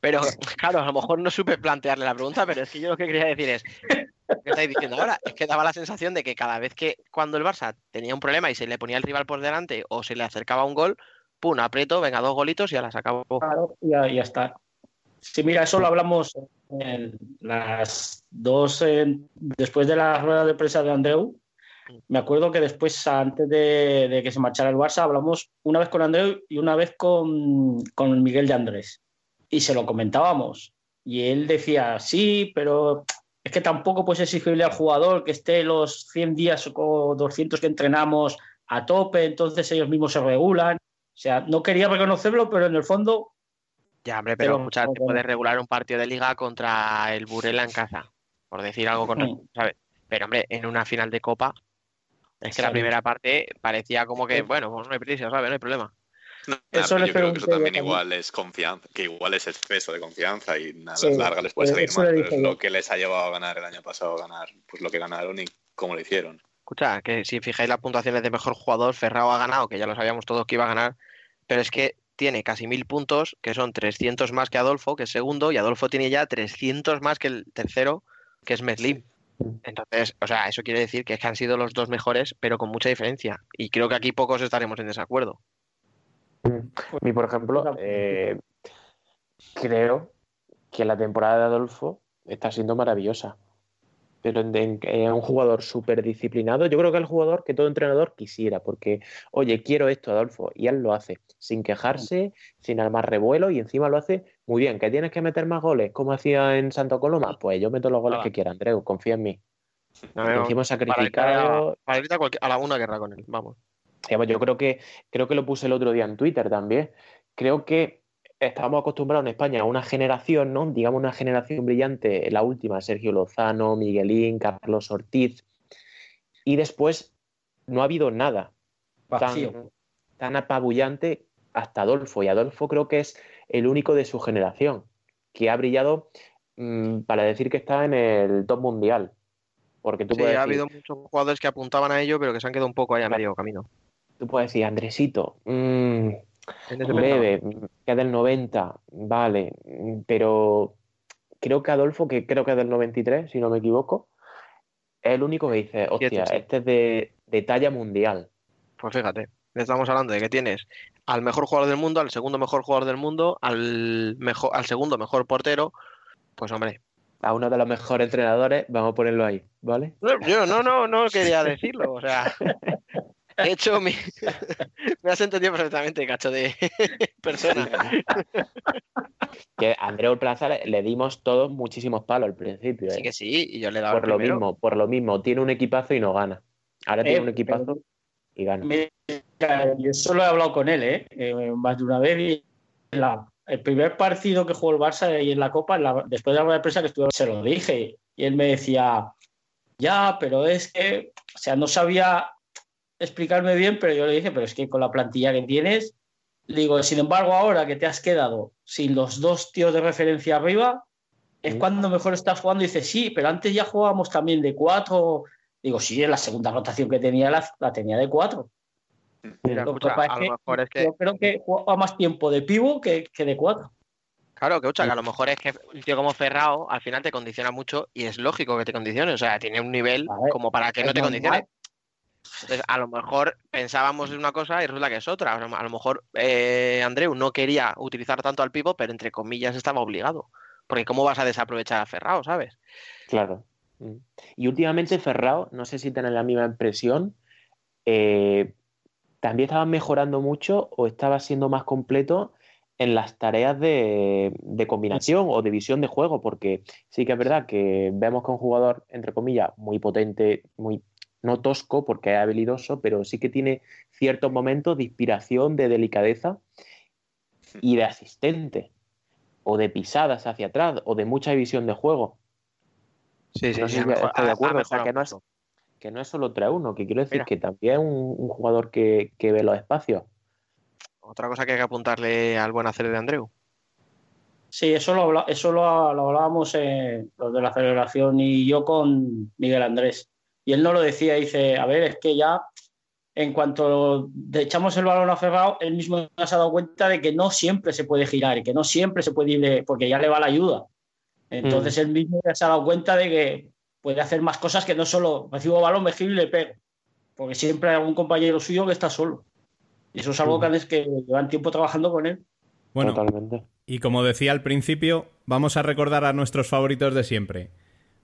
Pero (laughs) claro, a lo mejor no supe plantearle la pregunta, pero es que yo lo que quería decir es, ¿qué estáis diciendo ahora? Es que daba la sensación de que cada vez que cuando el Barça tenía un problema y se le ponía el rival por delante o se le acercaba un gol, pum, aprieto, venga, dos golitos y a las acabó. Claro, ya, ya está. Sí, mira, eso lo hablamos en las dos, eh, después de la rueda de prensa de Andreu. Me acuerdo que después, antes de, de que se marchara el Barça, hablamos una vez con Andreu y una vez con, con Miguel de Andrés. Y se lo comentábamos. Y él decía, sí, pero es que tampoco puedes exigirle al jugador que esté los 100 días o 200 que entrenamos a tope, entonces ellos mismos se regulan. O sea, no quería reconocerlo, pero en el fondo Ya, hombre, pero Pero, escucha, te bueno. puedes regular un partido de liga contra el Burela en casa, por decir algo con Mm. ¿sabes? Pero, hombre, en una final de Copa, es que la primera parte parecía como que, bueno, pues no hay prisa, ¿sabes? No hay problema. No, Eso yo creo que eso también también. igual es confianza, que igual es exceso de confianza y a Sí, las largas les puede eh, salir mal, pero es lo que les ha llevado a ganar el año pasado, a ganar pues lo que ganaron y cómo lo hicieron. Escucha, que si fijáis las puntuaciones de mejor jugador, Ferrao ha ganado, que ya lo sabíamos todos que iba a ganar, pero es que tiene casi mil puntos, que son 300 más que Adolfo, que es segundo, y Adolfo tiene ya 300 más que el tercero, que es Meslim. Entonces, o sea, eso quiere decir que, han sido los dos mejores, pero con mucha diferencia. Y creo que aquí pocos estaremos en desacuerdo. A mí, por ejemplo, eh, creo que la temporada de Adolfo está siendo maravillosa. Pero en, en- en un jugador súper disciplinado. Yo creo que es el jugador que todo entrenador quisiera, porque, oye, quiero esto, Adolfo, y él lo hace sin quejarse, sin armar revuelo, y encima lo hace muy bien. ¿Que tienes que meter más goles, como hacía en Santo Coloma? Pues yo meto los goles que quiera, Andreu, confía en mí. No, para irte sacrificado. a, a la una guerra con él, vamos. Yo creo que, creo que lo puse el otro día en Twitter también. Creo que estábamos acostumbrados en España a una generación, ¿no? Digamos una generación brillante, la última, Sergio Lozano, Miguelín, Carlos Ortiz. Y después no ha habido nada Vacío. tan, tan apabullante hasta Adolfo. Y Adolfo creo que es el único de su generación que ha brillado mm, para decir que está en el top mundial. Porque tú Sí, puedes ha decir, habido muchos jugadores que apuntaban a ello, pero que se han quedado un poco ahí a medio camino. tú puedes decir, Andresito, mm, ese Breve, que es del 90, vale, pero creo que Adolfo, que creo que es del 93, si no me equivoco, es el único que dice, hostia, sí. este es de, de talla mundial. Pues fíjate, estamos hablando de que tienes al mejor jugador del mundo, al segundo mejor jugador del mundo, al mejor, al segundo mejor portero. Pues hombre, A uno de los mejores entrenadores, vamos a ponerlo ahí, ¿vale? no, yo no, no, no quería (laughs) decirlo. O sea, (laughs) he hecho. (laughs) Me has entendido perfectamente, cacho de (laughs) persona. Que a Andreu Plaza le, le dimos todos muchísimos palos al principio, Sí ¿eh? que sí, y yo le dado Por el lo primero. mismo, por lo mismo, tiene un equipazo y no gana. Ahora Eh, tiene un equipazo y gana. Mira, yo solo he hablado con él, ¿eh? Eh, más de una vez. Y la- el primer partido que jugó el Barça y en la Copa, en la- después de la rueda de prensa que estuve, se lo dije. Y él me decía, ya, pero es que, o sea, no sabía explicarme bien, pero yo le dije, pero es que con la plantilla que tienes, digo, sin embargo, ahora que te has quedado sin los dos tíos de referencia arriba, es cuando mejor estás jugando. Y dice, sí, pero antes ya jugábamos también de cuatro. Digo, sí, en la segunda rotación que tenía la, la tenía de cuatro. Mira, Lo que escucha, a lo que mejor es que. Yo creo que jugaba más tiempo de pivo que, que de cuatro. Claro, que, a lo mejor es que un tío como Ferrao al final te condiciona mucho y es lógico que te condicione. O sea, tiene un nivel ver, como para que no te normal. A lo mejor pensábamos en una cosa y resulta que es otra. A lo mejor eh, Andreu no quería utilizar tanto al pivo, pero entre comillas estaba obligado. Porque ¿cómo vas a desaprovechar a Ferrao, sabes? Claro. Y últimamente Ferrao, no sé si tienen la misma impresión, eh, también estaba mejorando mucho o estaba siendo más completo en las tareas de, de combinación o de visión de juego, porque sí que es verdad que vemos que un jugador, entre comillas, muy potente, muy no tosco porque es habilidoso, pero sí que tiene ciertos momentos de inspiración, de delicadeza y de asistente, o de pisadas hacia atrás, o de mucha visión de juego. Sí, sí, No sí, sé ha si mejor- estoy de acuerdo, o sea, que no es, que no es solo trae uno, que quiero decir Mira. que también es un, un jugador que, que ve los espacios. Otra cosa que hay que apuntarle al buen hacer de Andreu. Sí, eso lo, habla- eso lo, lo hablábamos eh, los de la celebración y yo con Miguel Andrés. Y él no lo decía, dice, a ver, es que ya en cuanto le echamos el balón a Ferrao, él mismo se ha dado cuenta de que no siempre se puede girar y que no siempre se puede ir, de- porque ya le va la ayuda. Entonces él mismo ya se ha dado cuenta de que puede hacer más cosas que no solo recibo balón, me giro y le pego. Porque siempre hay algún compañero suyo que está solo. Y eso es algo que, han- que llevan tiempo trabajando con él. Bueno, Totalmente. y como decía al principio, vamos a recordar a nuestros favoritos de siempre.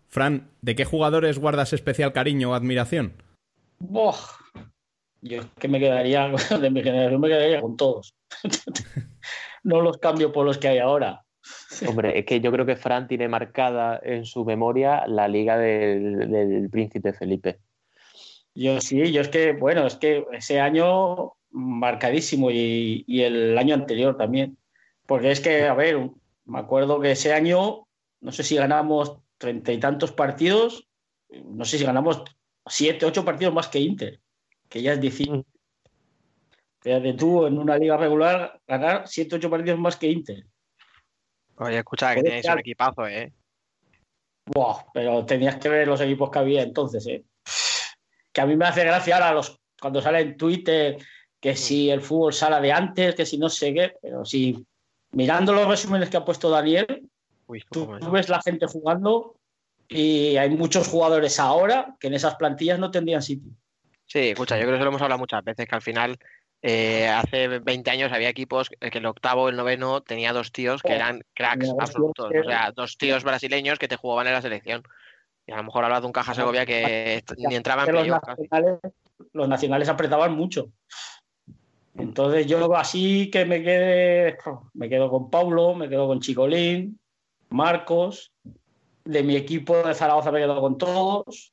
Fran, ¿de qué jugadores guardas especial cariño o admiración? Buah. Yo es que me quedaría, (laughs) de mi generación me quedaría con todos. (laughs) no los cambio por los que hay ahora. Hombre, es que yo creo que Fran tiene marcada en su memoria la liga del, del príncipe Felipe. Yo sí, yo es que, bueno, es que ese año marcadísimo y, y el año anterior también. Porque es que, a ver, me acuerdo que ese año, no sé si ganamos treinta y tantos partidos, no sé si ganamos siete, ocho partidos más que Inter, que ya es difícil. Fíjate tú, en una liga regular, ganar siete, ocho partidos más que Inter. Oye, escucha, que tenéis un equipazo, ¿eh? Buah, pero tenías que ver los equipos que había entonces, ¿eh? Que a mí me hace gracia ahora los, cuando sale en Twitter que si el fútbol sala de antes, que si no sé qué, pero si mirando los resúmenes que ha puesto Daniel, Uy, tú, ves la gente jugando y hay muchos jugadores ahora que en esas plantillas no tendrían sitio. Sí, escucha, yo creo que eso lo hemos hablado muchas veces, que al final, eh, hace 20 años había equipos eh, que el octavo, el noveno, tenía dos tíos que Oh, eran cracks absolutos. O sea, dos tíos brasileños que te jugaban en la selección. Y a lo mejor hablas de un Caja Segovia que ni entraba en los nacionales, los nacionales apretaban mucho. Entonces yo así que me quedé, me quedo con Paulo, me quedo con Chicolín, Marcos, de mi equipo de Zaragoza me quedo con todos.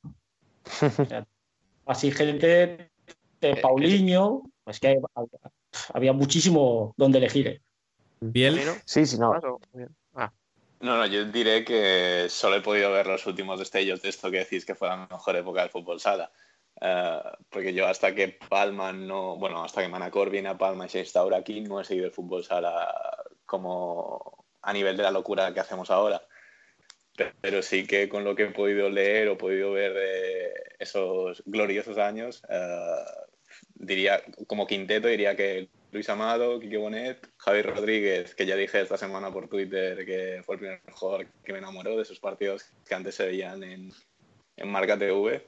(laughs) O sea, así gente de Paulinho, es que había, había muchísimo donde elegir. ¿eh? Biel, Sí, sí, no. Ah, No, no, yo diré que solo he podido ver los últimos destellos de esto que decís que fue la mejor época del fútbol sala. Eh, porque yo hasta que Palma no, bueno, hasta que Manacor viene a Palma y se instaura aquí, no he seguido el fútbol sala como a nivel de la locura que hacemos ahora. Pe- Pero sí que con lo que he podido leer o podido ver de esos gloriosos años, eh, diría, como quinteto, diría que Luis Amado, Quique Bonet, Javi Rodríguez, que ya dije esta semana por Twitter que fue el primer jugador que me enamoró de esos partidos que antes se veían en, en Marca TV.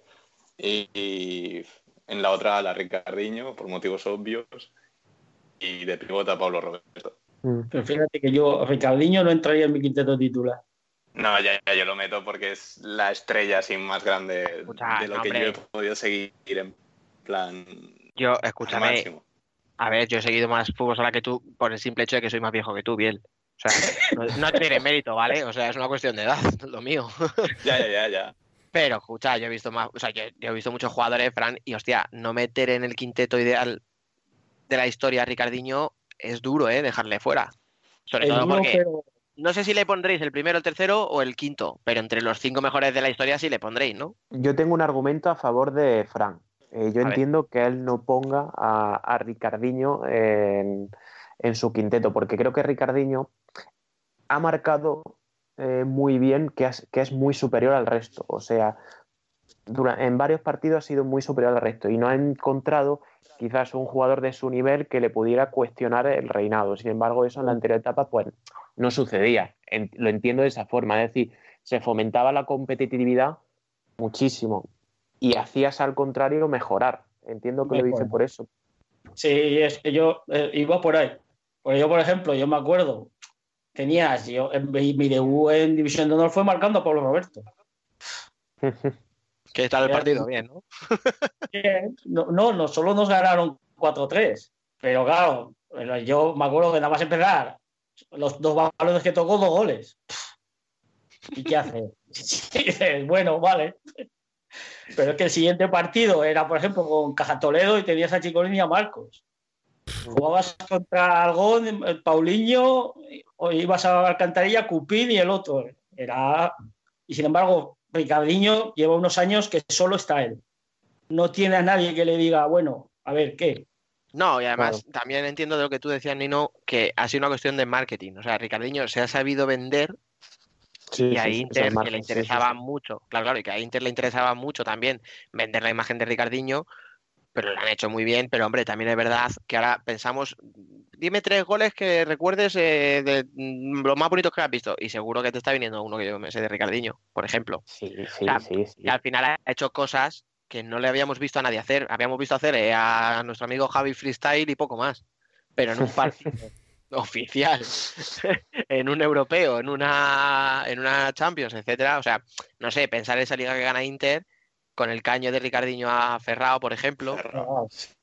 Y, y en la otra, la Ricardiño, por motivos obvios. Y de pivota, Pablo Roberto. Pero fíjate que yo, Ricardinho no entraría en mi quinteto titular. No, ya, ya yo lo meto porque es la estrella así más grande Escucha, de lo no, que hombre. yo he podido seguir en plan Yo, escúchame, máximo. a ver, yo he seguido más fútbol sala que tú por el simple hecho de que soy más viejo que tú, Biel. O sea, no, no tiene (laughs) mérito, ¿vale? O sea, es una cuestión de edad, (laughs) lo mío. Ya, ya, ya, ya. Pero, escucha, yo he visto más, o sea, yo, yo he visto muchos jugadores, Fran, y hostia, no meter en el quinteto ideal de la historia a Ricardinho es duro, ¿eh? Dejarle fuera. Sobre todo porque pero- no sé si le pondréis el primero, el tercero o el quinto, pero entre los cinco mejores de la historia sí le pondréis, ¿no? Yo tengo un argumento a favor de Fran. Eh, yo A ver. entiendo que él no ponga a, a Ricardinho en, en su quinteto, porque creo que Ricardinho ha marcado eh, muy bien que es, que es muy superior al resto. O sea, en varios partidos ha sido muy superior al resto y no ha encontrado quizás un jugador de su nivel que le pudiera cuestionar el reinado. Sin embargo, eso en la anterior etapa pues no sucedía. Lo entiendo de esa forma, es decir, se fomentaba la competitividad muchísimo y hacías al contrario mejorar. Entiendo que lo dice por eso. Sí, es que yo eh, iba por ahí. Porque yo, por ejemplo, yo me acuerdo, tenías, yo, en, mi mi debut en División de Honor fue marcando a Pablo Roberto. (laughs) Que tal el partido, bien, ¿no? (laughs) No, no, no solo nos ganaron 4-3, pero claro, yo me acuerdo que nada más empezar, los dos balones que tocó, dos goles. ¿Y qué hace? (laughs) Y dices, bueno, vale. Pero es que el siguiente partido era, por ejemplo, con Caja Toledo y tenías a Chicolín y a Marcos. Jugabas contra Algón, el Paulinho, o ibas a Alcantarilla, Cupín y el otro. Era... Y sin embargo, Ricardinho lleva unos años que solo está él. No tiene a nadie que le diga, bueno, a ver, ¿qué? No, y además también entiendo de lo que tú decías, Nino, que ha sido una cuestión de marketing. O sea, Ricardinho se ha sabido vender y a Inter, que le interesaba mucho, claro, claro, y que a Inter le interesaba mucho también vender la imagen de Ricardinho, pero lo han hecho muy bien, pero hombre, también es verdad que ahora pensamos, dime tres goles que recuerdes eh, de mm, los más bonitos que has visto, y seguro que te está viniendo uno que yo me sé de Ricardinho, por ejemplo. Sí, O sea, Y al final ha hecho cosas que no le habíamos visto a nadie hacer. Habíamos visto hacer eh, a nuestro amigo Javi Freestyle y poco más. Pero en un partido (laughs) oficial, (laughs) en un europeo, en una, en una Champions, etcétera. O sea, no sé, pensar en esa liga que gana Inter con el caño de Ricardinho a Ferrao, por ejemplo,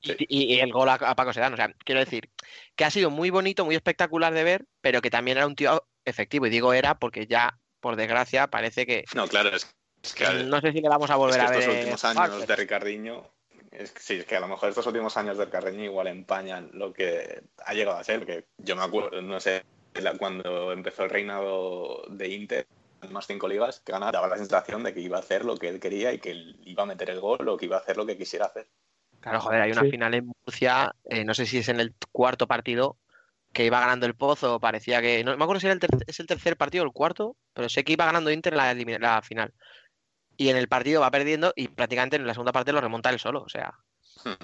y, y- y el gol a, a Paco Sedano. O sea, quiero decir que ha sido muy bonito, muy espectacular de ver, pero que también era un tío efectivo. Y digo era porque ya, por desgracia, parece que (laughs) No, claro, es, es que no sé si le vamos a volver es que a ver. estos últimos años de Ricardinho, es que, sí, es que a lo mejor estos últimos años de Ricardinho igual empañan lo que ha llegado a ser, porque yo me acuerdo, no sé, cuando empezó el reinado de Inter, más cinco ligas, que ganaba, daba la sensación de que iba a hacer lo que él quería y que él iba a meter el gol o que iba a hacer lo que quisiera hacer. Claro, joder, hay una Sí. final en Murcia, eh, no sé si es en el cuarto partido, que iba ganando el Pozo, parecía que. No me acuerdo si era el es el tercer partido o el cuarto, pero sé que iba ganando Inter en la, la final. Y en el partido va perdiendo y prácticamente en la segunda parte lo remonta él solo. O sea,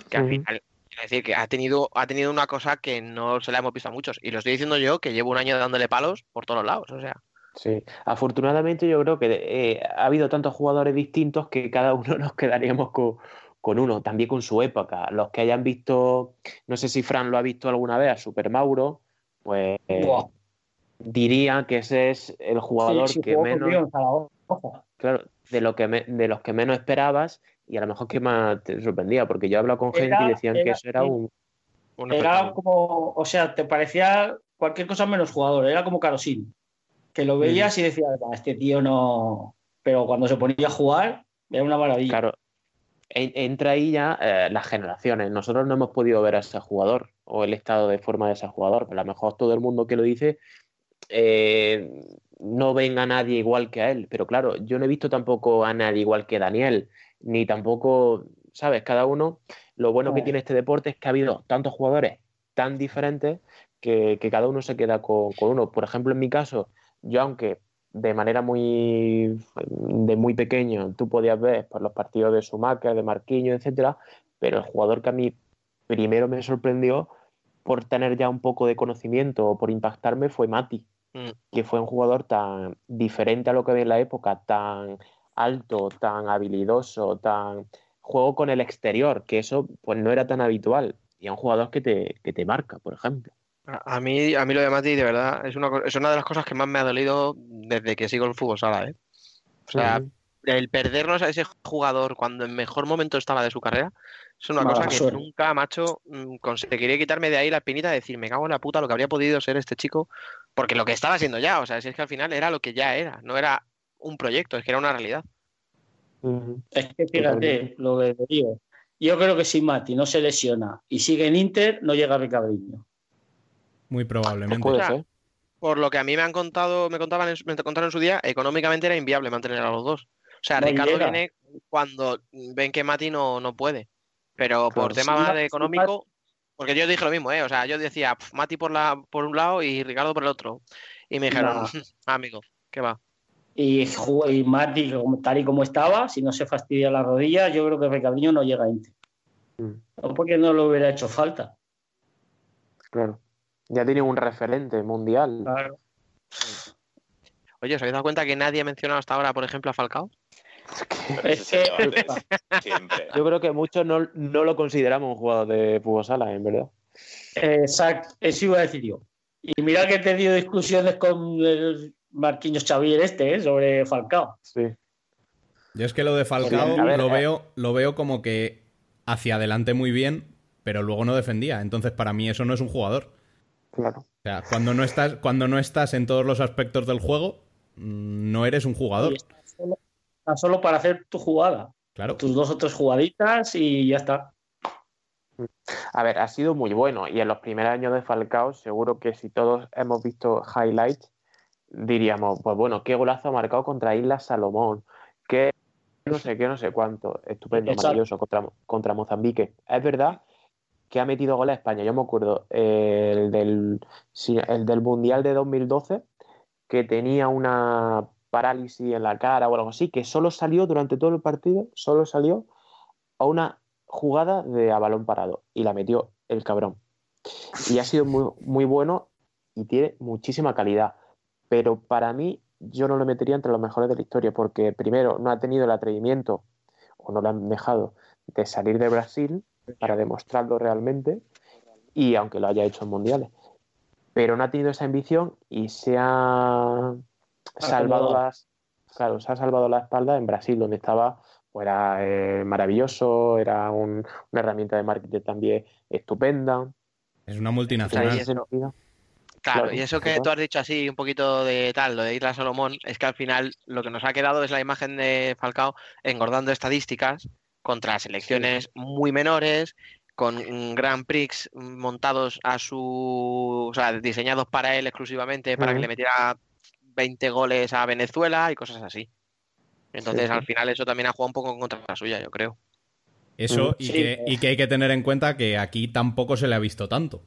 que al final. Quiero decir que ha tenido, ha tenido una cosa que no se la hemos visto a muchos. Y lo estoy diciendo yo, que llevo un año dándole palos por todos lados. O sea, Sí, afortunadamente yo creo que eh, ha habido tantos jugadores distintos que cada (laughs) uno nos quedaríamos con, con uno, también con su época. Los que hayan visto, no sé si Fran lo ha visto alguna vez, a Super Mauro, pues diría que ese es el jugador Sí, que menos... Claro, de, lo que me- de los que menos esperabas y a lo mejor que más te sorprendía, porque yo he hablado con gente y decían que era- eso era un... Era como, o sea, te parecía cualquier cosa menos jugador, era como Carosín, que lo veías y decías, "Ah, este tío no. Pero cuando se ponía a jugar, era una maravilla. Claro, en- entra ahí ya eh, las generaciones. Nosotros no hemos podido ver a ese jugador o el estado de forma de ese jugador, pero a lo mejor todo el mundo que lo dice eh, no ven a nadie igual que a él. Pero claro, yo no he visto tampoco a nadie igual que Daniel, ni tampoco, ¿sabes? Cada uno, lo bueno que tiene este deporte es que ha habido tantos jugadores tan diferentes que, que cada uno se queda con, con uno. Por ejemplo, en mi caso, yo aunque de manera muy de muy pequeño tú podías ver por los partidos de Schumacher, de Marquinhos, etcétera, pero el jugador que a mí primero me sorprendió por tener ya un poco de conocimiento o por impactarme fue Mati, Mm. que fue un jugador tan diferente a lo que había en la época, tan alto, tan habilidoso, tan juego con el exterior, que eso pues no era tan habitual. Y es un jugador que te, que te marca, por ejemplo. A a mí, a mí lo de Mati, de verdad, es una, es una de las cosas que más me ha dolido desde que sigo el fútbol sala, ¿eh? O sea, el perdernos a ese jugador cuando en mejor momento estaba de su carrera, es una Mala cosa que suerte. nunca, macho, mm, conseguiré quitarme de ahí la espinita de decir, me cago en la puta lo que habría podido ser este chico, porque lo que estaba siendo ya, o sea, si es que al final era lo que ya era, no era un proyecto, es que era una realidad. Es que fíjate lo que te digo. Yo creo que si Mati no se lesiona y sigue en Inter, no llega Ricabriño. Muy probablemente. Puede O sea, ser. Por lo que a mí me han contado, me contaban, en su- me contaron en su día, económicamente era inviable mantener a los dos. O sea, No Ricardo llega. viene cuando ven que Mati no, no puede. Pero por Claro. tema Sí, de económico, porque yo dije lo mismo, ¿eh? O sea, yo decía "Pf, Mati por la, por un lado y Ricardo por el otro. Y me dijeron, No. (laughs) amigo, ¿qué va? Y, y Mati, como- tal y como estaba, si no se fastidia la rodilla, yo creo que Ricabriño no llega a Inter. Mm. No porque no le hubiera hecho falta. Claro. Ya tiene un referente mundial. Claro. Oye, ¿os habéis dado cuenta que nadie ha mencionado hasta ahora, por ejemplo, a Falcao? Es que- siempre. Yo creo que muchos no, no lo consideramos un jugador de fútbol sala, en verdad. Exacto, eso iba a decir yo. Y mira que he tenido discusiones con el Marquinhos Xavier este, ¿eh? sobre Falcao. Sí. Yo es que lo de Falcao ver, lo, eh. veo, lo veo como que hacia adelante muy bien, pero luego no defendía. Entonces, para mí eso no es un jugador. Claro. O sea, cuando no estás, cuando no estás en todos los aspectos del juego, mm, no eres un jugador. Y está solo, para hacer tu jugada. Claro. Tus dos o tres jugaditas y ya está. A ver, ha sido muy bueno y en los primeros años de Falcao seguro que si todos hemos visto highlights diríamos, pues bueno, qué golazo ha marcado contra Islas Salomón, qué no sé qué, no sé cuánto, estupendo, Exacto. maravilloso contra, contra Mozambique. Es verdad que ha metido goles a España, yo me acuerdo eh, el del, el del Mundial de 2012 que tenía una parálisis en la cara o algo así, que solo salió durante todo el partido, solo salió a una jugada de a balón parado y la metió el cabrón. Y ha sido muy, muy bueno y tiene muchísima calidad. Pero para mí, yo no lo metería entre los mejores de la historia porque, primero, no ha tenido el atrevimiento o no lo han dejado de salir de Brasil para demostrarlo realmente y aunque lo haya hecho en mundiales. Pero no ha tenido esa ambición y se ha salvado las, claro, se ha salvado la espalda en Brasil, donde estaba, pues era eh, maravilloso, era un- una herramienta de marketing también estupenda. Es una multinacional. Claro, Claro, y eso que claro. tú has dicho así, un poquito de tal, lo de Isla Salomón, es que al final lo que nos ha quedado es la imagen de Falcao engordando estadísticas contra selecciones muy menores, con Grand Prix montados a su. o sea, diseñados para él exclusivamente, para que le metiera 20 goles a Venezuela y cosas así. Entonces, Sí, sí. al final, eso también ha jugado un poco en contra la suya, yo creo. Eso, y, Sí. que, y que hay que tener en cuenta que aquí tampoco se le ha visto tanto.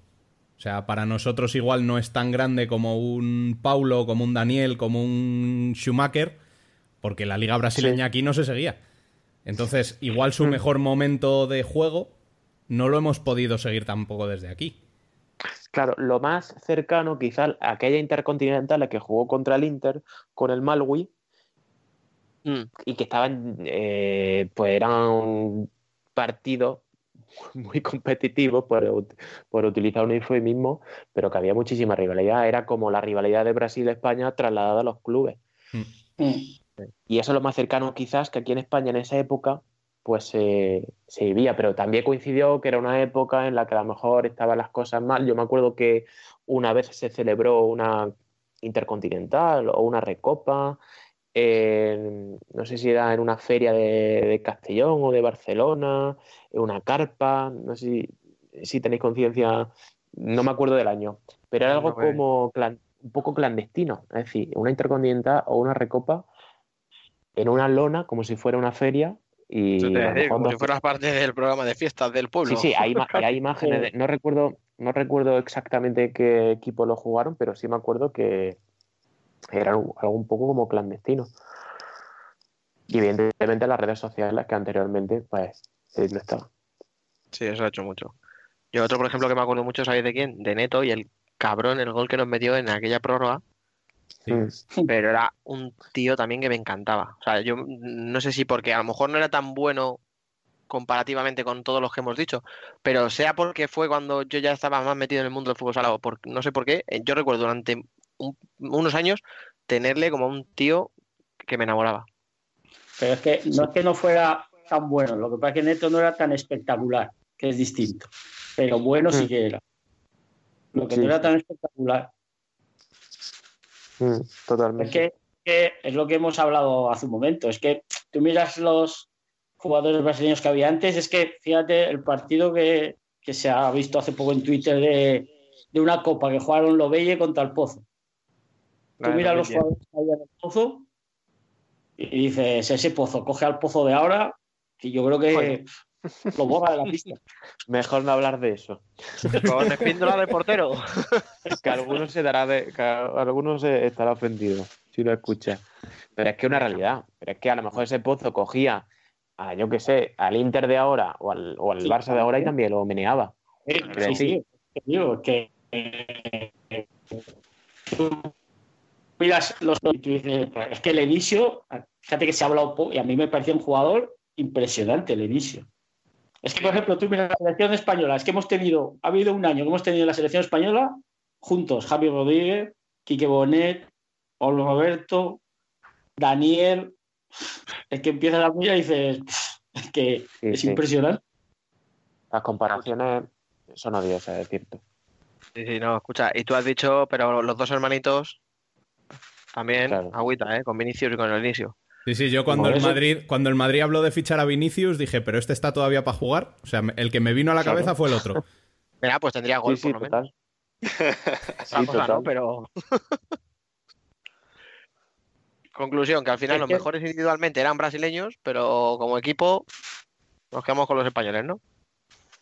O sea, para nosotros igual no es tan grande como un Paulo, como un Daniel, como un Schumacher, porque la liga brasileña aquí no se seguía. Entonces, igual su Mm. mejor momento de juego no lo hemos podido seguir tampoco desde aquí. Claro, lo más cercano quizás a aquella intercontinental la que jugó contra el Inter con el Malwi Mm. y que estaban, eh, pues era un partido muy competitivo por, por utilizar un eufemismo, pero que había muchísima rivalidad. Era como la rivalidad de Brasil-España trasladada a los clubes. Mm. Y eso es lo más cercano quizás que aquí en España en esa época pues eh, se vivía, pero también coincidió que era una época en la que a lo mejor estaban las cosas mal. Yo me acuerdo que una vez se celebró una intercontinental o una recopa, en- no sé si era en una feria de, de Castellón o de Barcelona, en una carpa, no sé si, si tenéis conciencia, no me acuerdo del año, pero era algo No, pues. como clan- un poco clandestino, es decir, una intercontinental o una recopa en una lona como si fuera una feria y te decir, como si fueras parte del programa de fiestas del pueblo. Sí, sí, hay, hay (laughs) imágenes, de- no recuerdo, no recuerdo exactamente qué equipo lo jugaron, pero sí me acuerdo que era algo algo un poco como clandestino. Y evidentemente las redes sociales que anteriormente pues eh, no estaban. Sí, eso ha hecho mucho. Yo otro, por ejemplo, que me acuerdo mucho, ¿sabéis de quién? De Neto y el cabrón, el gol que nos metió en aquella prórroga. Mm. Pero era un tío también que me encantaba. O sea, yo no sé si porque a lo mejor no era tan bueno comparativamente con todos los que hemos dicho, pero sea porque fue cuando yo ya estaba más metido en el mundo del fútbol sala o por, no sé por qué, eh, yo recuerdo durante un- unos años tenerle como un tío que me enamoraba. Pero es que no es que no fuera tan bueno, lo que pasa es que Neto no era tan espectacular, que es distinto. Pero bueno sí que era. Lo que Sí, no era tan espectacular. Mm, totalmente. Es que, que es lo que hemos hablado hace un momento. Es que tú miras los jugadores brasileños que había antes, es que fíjate el partido que, que se ha visto hace poco en Twitter de, de una copa que jugaron Lobelle contra el Pozo. Tú miras los 2010. jugadores que había en el Pozo y dices, ese Pozo coge al Pozo de ahora y yo creo que (laughs) lo borra de la pista. Mejor no hablar de eso. Con espíndola de portero. (laughs) que algunos se dará de, que algunos se estará ofendido si lo escucha. Pero es que es una realidad. Pero es que a lo mejor ese pozo cogía a, yo qué sé, al Inter de ahora o al, o al Barça de ahora y también lo meneaba. Sí, Pero sí, sí. digo que eh, miras los y tú dices, "Pues es que el inicio, fíjate que se ha hablado poco y a mí me parecía un jugador impresionante el inicio. Es que, por ejemplo, tú miras la selección española, es que hemos tenido, ha habido un año que hemos tenido la selección española juntos, Javi Rodríguez, Quique Bonet, Pablo Roberto, Daniel, es que empiezas la mira y dices, es que Sí, es sí. impresionante. Las comparaciones son odiosas, es cierto. Sí, sí, no, escucha, y tú has dicho, pero los dos hermanitos también, Claro. agüita, ¿eh? Con Vinicius y con el inicio. Sí, sí, yo cuando Por el, Madrid, cuando el Madrid habló de fichar a Vinicius dije, pero este está todavía para jugar. O sea, el que me vino a la Claro. cabeza fue el otro. (laughs) Mira, pues tendría gol Sí, sí, por lo menos. total. Otra (laughs) Sí, cosa. Pero. (laughs) Conclusión, que al final Es los que- mejores individualmente eran brasileños, pero como equipo nos quedamos con los españoles, ¿no?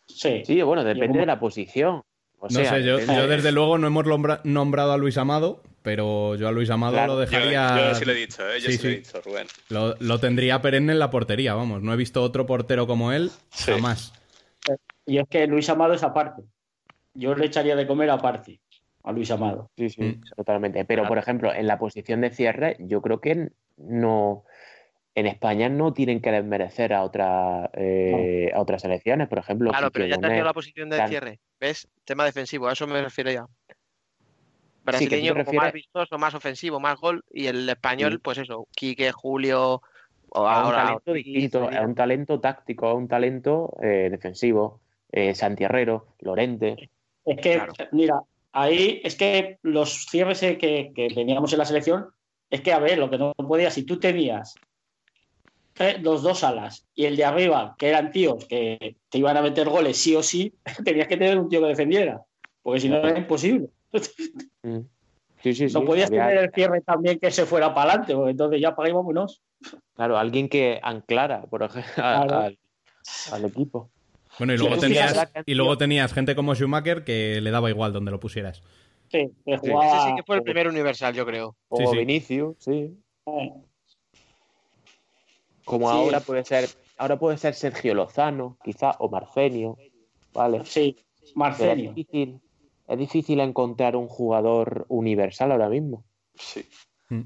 Sí. Sí, bueno, depende como- de la posición. O No sea, sé, yo, desde luego no hemos nombrado a Luis Amado, pero yo a Luis Amado Claro. lo dejaría. yo sí lo he dicho, ¿eh? Yo Sí, sí, lo he dicho, Rubén. Lo, lo tendría perenne en la portería, vamos. No he visto otro portero como él Sí. jamás. Y es que Luis Amado es aparte. Yo le echaría de comer aparte a Luis Amado. Sí, sí, Mm. totalmente. Pero, por ejemplo, en la posición de cierre, yo creo que no. En España no tienen que desmerecer a, otra, eh, a otras selecciones, por ejemplo. Claro, pero ya te has la posición de Claro. cierre. ¿Ves? Tema defensivo, a eso me refiero ya. Sí, Brasileño te como más refieres- vistoso, más ofensivo, más gol. Y el español, Sí. pues eso, Quique, Julio. O a un talento distinto, a un talento táctico, a un talento eh, defensivo. Eh, Santi Herrero, Lorente. Es que, Claro. mira, ahí es que los cierres que, que teníamos en la selección, es que, a ver, lo que no podía, si tú tenías eh, los dos alas y el de arriba, que eran tíos que te iban a meter goles sí o sí, (laughs) tenías que tener un tío que defendiera, porque si no era imposible. Mm. Sí, sí, sí. no podías había- tener el cierre también que se fuera para adelante, porque entonces ya para vámonos. Claro, alguien que anclara, por ejemplo, Claro. al, al equipo. Bueno, y luego, tenías, y luego tenías gente como Schumacher que le daba igual donde lo pusieras. Sí, que jugaba- Ese sí que fue el primer universal, yo creo. O Sí, sí. Vinicius, sí. Como Sí. ahora puede ser, ahora puede ser Sergio Lozano, quizá, o Marcenio, ¿vale? Sí, Marcenio. difícil, es difícil encontrar un jugador universal ahora mismo. Sí. Mm.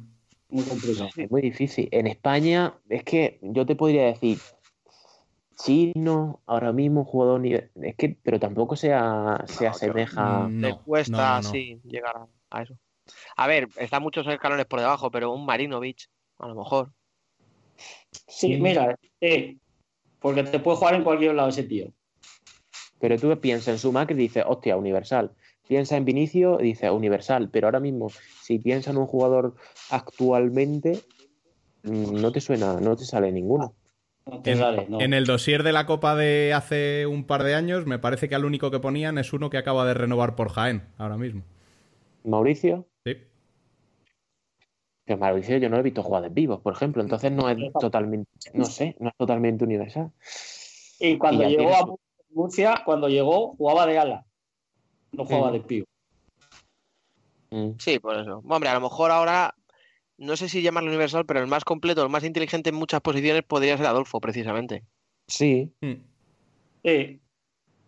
Muy complicado. Es muy difícil. En España, es que yo te podría decir, Chino, ahora mismo un jugador universal, es que, pero tampoco se, a- se asemeja. Mm, Te no, cuesta, no, no, no. sí, llegar a, a eso. A ver, están muchos escalones por debajo, pero un Marinovich, a lo mejor. Sí, mira, eh, porque te puede jugar en cualquier lado ese tío. Pero tú piensas en Sumac y dices, hostia, universal. Piensa en Vinicio y dices, universal. Pero ahora mismo, si piensas en un jugador actualmente, mm, no te suena, no te sale ninguno. No te En, sale, no. en el dossier de la Copa de hace un par de años, me parece que al único que ponían es uno que acaba de renovar por Jaén, ahora mismo. Mauricio, Sí. pero Mauricio yo no he visto jugar de vivos, por ejemplo. Entonces no es totalmente, no sé, no es totalmente universal. Y cuando Y llegó tienes- a Murcia, cuando llegó, jugaba de ala. No jugaba Mm. de pivo. Mm. Sí, por eso. Hombre, a lo mejor ahora, no sé si llamarlo universal, pero el más completo, el más inteligente en muchas posiciones podría ser Adolfo, precisamente. Sí, Mm. Sí,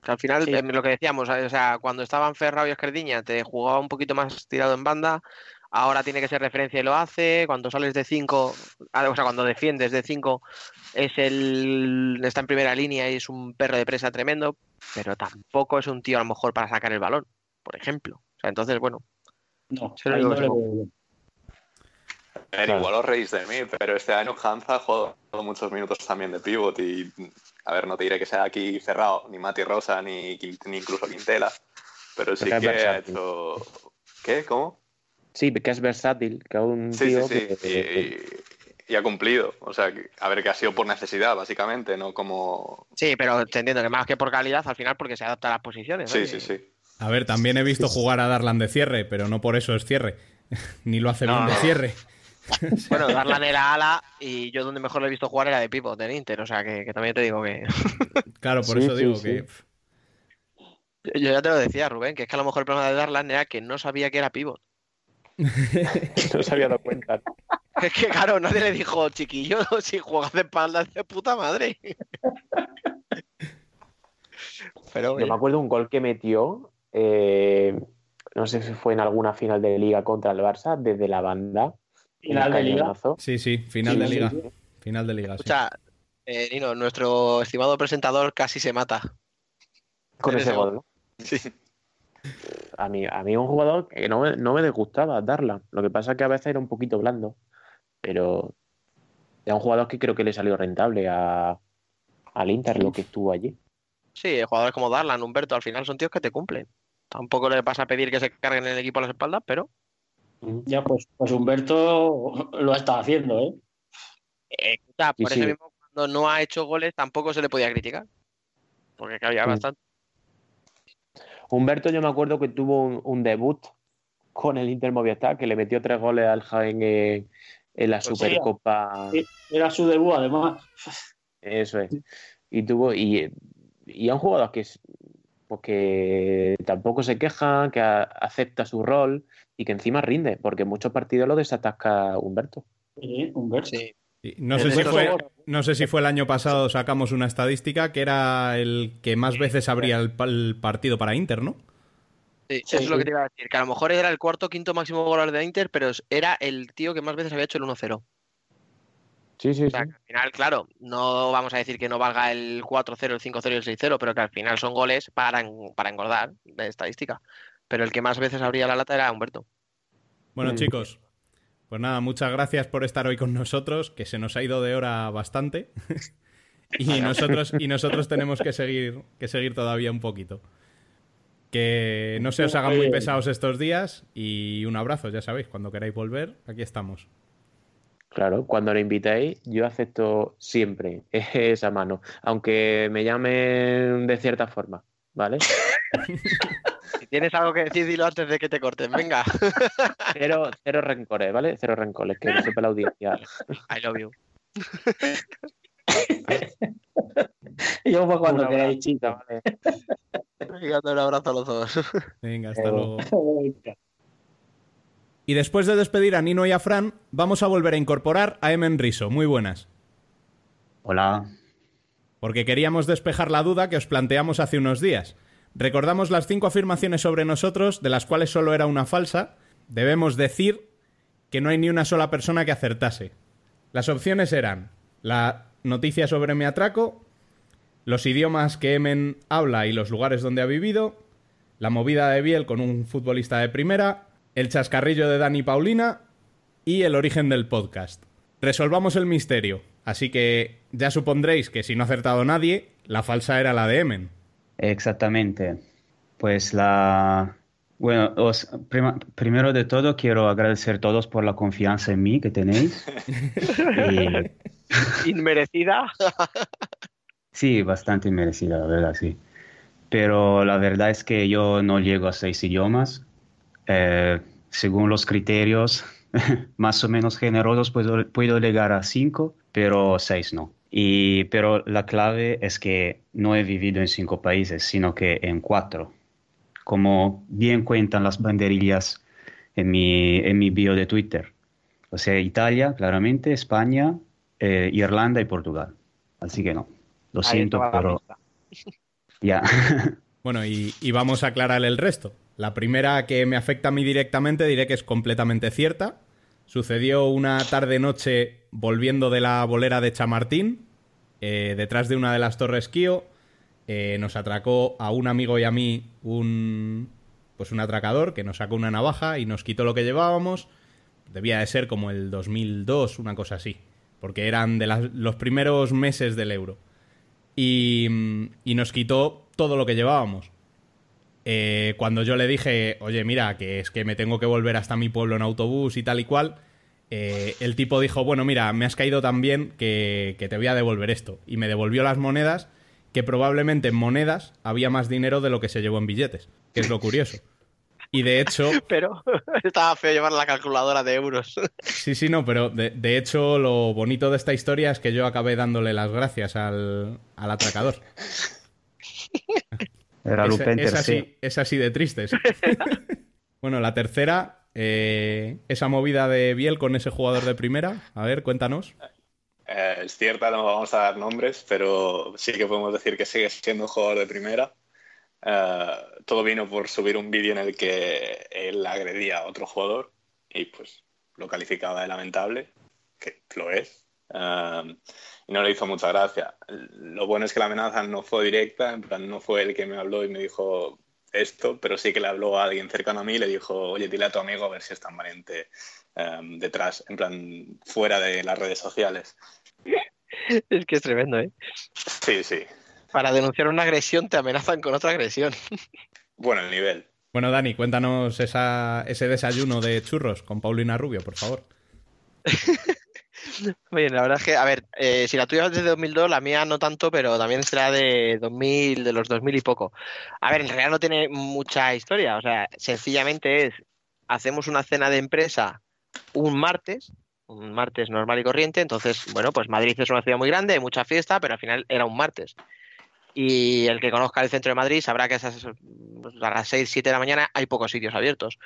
Que al final, Sí. eh, lo que decíamos, o sea, cuando estaban Ferrao y Escardiña, te jugaba un poquito más tirado en banda. Ahora tiene que ser referencia y lo hace. Cuando sales de 5, o sea, cuando defiendes de 5, es el está en primera línea y es un perro de presa tremendo, pero tampoco es un tío a lo mejor para sacar el balón, por ejemplo. O sea, entonces, bueno, no. Se lo digo no. A ver, igual os reís de mí, pero este año Hanza ha jugado muchos minutos también de pivot y, a ver, no te diré que sea aquí cerrado, ni Mati Rosa, ni, ni incluso Quintela, pero sí Pero que ha hecho... ¿Qué? ¿Cómo? sí, que es versátil, que es un Sí, sí, tío sí, que- y, y ha cumplido. O sea, que- a ver, que ha sido por necesidad, básicamente, no como... sí, pero te entiendo que más que por calidad, al final porque se adapta a las posiciones. Sí, oye. sí, sí. A ver, también he visto jugar a Darlan de cierre, pero no por eso es cierre. (laughs) Ni lo hace No, bien de no. cierre. (laughs) Bueno, Darlan era ala y yo donde mejor lo he visto jugar era de pivot en Inter, o sea que, que también te digo que... (laughs) Claro, por Sí, eso sí, digo sí. que. Yo ya te lo decía, Rubén, que es que a lo mejor el problema de Darlan era que no sabía que era pivot. no se había dado cuenta. Es que claro, nadie le dijo, chiquillo, (laughs) si juegas de espaldas de puta madre. (laughs) Pero Yo me acuerdo un gol que metió, eh, no sé si fue en alguna final de liga contra el Barça, desde la banda. Final de liga. Sí, sí, final Sí, de liga. sí. Final de liga, escucha, eh, Nino, nuestro estimado presentador casi se mata. Con ese gol, ¿no? Sí. A mí, a mí un jugador que no me, no me disgustaba darla. Lo que pasa es que a veces era un poquito blando. Pero era un jugador que creo que le salió rentable a, al Inter, lo que estuvo allí. Sí, jugadores como Darlan, Humberto, al final son tíos que te cumplen. Tampoco le vas a pedir que se carguen el equipo a las espaldas, pero Ya, pues, pues Humberto lo está haciendo, ¿eh? eh, Sí, por sí. eso mismo cuando no ha hecho goles tampoco se le podía criticar. Porque que había Mm. bastante. Humberto, yo me acuerdo que tuvo un, un debut con el Inter Movistar, que le metió tres goles al Jaén en, en la Pues. Supercopa. Era su debut, además. Eso es. Y tuvo, y, y es un jugador que, es- pues que tampoco se queja, que a- acepta su rol y que encima rinde, porque en muchos partidos lo desatasca Humberto. Sí, Humberto. Sí. No sé, si fue, no sé si fue el año pasado, sacamos una estadística que era el que más veces abría el partido para Inter, ¿no? Sí, Sí, eso es lo sí. que te iba a decir, que a lo mejor era el cuarto quinto máximo goleador de Inter, pero era el tío que más veces había hecho el 1-0. Sí, sí, O sí. sea, que al final, claro, no vamos a decir que no valga el 4-0, el 5-0 y el 6-0, pero que al final son goles para, en- para engordar de estadística. Pero el que más veces abría la lata era Humberto. Bueno, Mm. chicos, pues nada, muchas gracias por estar hoy con nosotros, que se nos ha ido de hora bastante. (laughs) y nosotros, y nosotros tenemos que seguir, que seguir todavía un poquito. Que no se os hagan muy pesados estos días y un abrazo, ya sabéis, cuando queráis volver, aquí estamos. Claro, cuando lo invitéis, yo acepto siempre (laughs) esa mano, aunque me llamen de cierta forma, ¿vale? (laughs) Si tienes algo que decir, dilo antes de que te corten. Venga. (laughs) Cero, cero rencores, ¿vale? Cero rencores, que no sepa la audiencia. I love you. Y yo pues cuando queráis, chicos. Venga, un abrazo a los dos. (laughs) Venga, hasta Luego. (laughs) luego. Y después de despedir a Nino y a Fran, vamos a volver a incorporar a Emen Riso. Muy buenas. Hola. Porque queríamos despejar la duda que os planteamos hace unos días. Recordamos las cinco afirmaciones sobre nosotros, de las cuales solo era una falsa. Debemos decir que no hay ni una sola persona que acertase. Las opciones eran la noticia sobre mi atraco, los idiomas que Emen habla y los lugares donde ha vivido, la movida de Biel con un futbolista de primera, el chascarrillo de Dani Paulina y el origen del podcast. Resolvamos el misterio. Así que ya supondréis que si no ha acertado nadie, la falsa era la de Emen. Exactamente. Pues la... Bueno, os- prima- primero de todo quiero agradecer a todos por la confianza en mí que tenéis. Y- (laughs) Inmerecida. (laughs) Sí, bastante merecida, la verdad, sí. Pero la verdad es que yo no llego a seis idiomas. Eh, según los criterios (laughs) más o menos generosos, puedo, puedo llegar a cinco, pero seis no. Y, pero la clave es que no he vivido en cinco países, sino que en cuatro. Como bien cuentan las banderillas en mi, en mi bio de Twitter. O sea, Italia, claramente, España, eh, Irlanda y Portugal. Así que no. Lo Ahí siento, pero (laughs) ya. (laughs) Bueno, y, y vamos a aclarar el resto. La primera que me afecta a mí directamente diré que es completamente cierta. Sucedió una tarde-noche volviendo de la bolera de Chamartín, eh, detrás de una de las torres Kio. eh, nos atracó a un amigo y a mí un, pues un atracador que nos sacó una navaja y nos quitó lo que llevábamos. Debía de ser como el 2002, una cosa así, porque eran de las- los primeros meses del euro. Y, nos quitó todo lo que llevábamos. Eh, cuando yo le dije, oye, mira, que es que me tengo que volver hasta mi pueblo en autobús y tal y cual, eh, el tipo dijo, bueno, mira, me has caído tan bien que, que te voy a devolver esto. Y me devolvió las monedas, que probablemente en monedas había más dinero de lo que se llevó en billetes, que es lo curioso. Y de hecho, (laughs) Pero (laughs) estaba feo llevar la calculadora de euros. (laughs) sí, sí, no, pero de, de hecho lo bonito de esta historia es que yo acabé dándole las gracias al, al atracador. Era Es- Lupin es, así, es así de triste. sí. bueno, la tercera, eh, esa movida de Biel con ese jugador de primera. A ver, cuéntanos. Eh, es cierta, no vamos a dar nombres, pero sí que podemos decir que sigue siendo un jugador de primera. Eh, todo vino por subir un vídeo en el que él agredía a otro jugador y pues lo calificaba de lamentable, que lo es. Eh, y no le hizo mucha gracia. Lo bueno es que la amenaza no fue directa, en plan, no fue él que me habló y me dijo esto, pero sí que le habló a alguien cercano a mí y le dijo, oye, dile a tu amigo a ver si es tan valiente eh, detrás, en plan, fuera de las redes sociales. (laughs) es que es tremendo, ¿eh? Sí, sí. Para denunciar una agresión te amenazan con otra agresión. Bueno, el nivel. Bueno, Dani, cuéntanos esa- ese desayuno de churros con Paulina Rubio, por favor. (laughs) Oye, la verdad es que, a ver, eh, si la tuya es de 2002, la mía no tanto, pero también será de 2000, de los 2000 y poco. A ver, en realidad no tiene mucha historia, o sea, sencillamente es, hacemos una cena de empresa un martes, un martes normal y corriente, entonces, bueno, pues Madrid es una ciudad muy grande, hay mucha fiesta, pero al final era un martes. Y el que conozca el centro de Madrid sabrá que a, esas, a las 6, 7 de la mañana hay pocos sitios abiertos.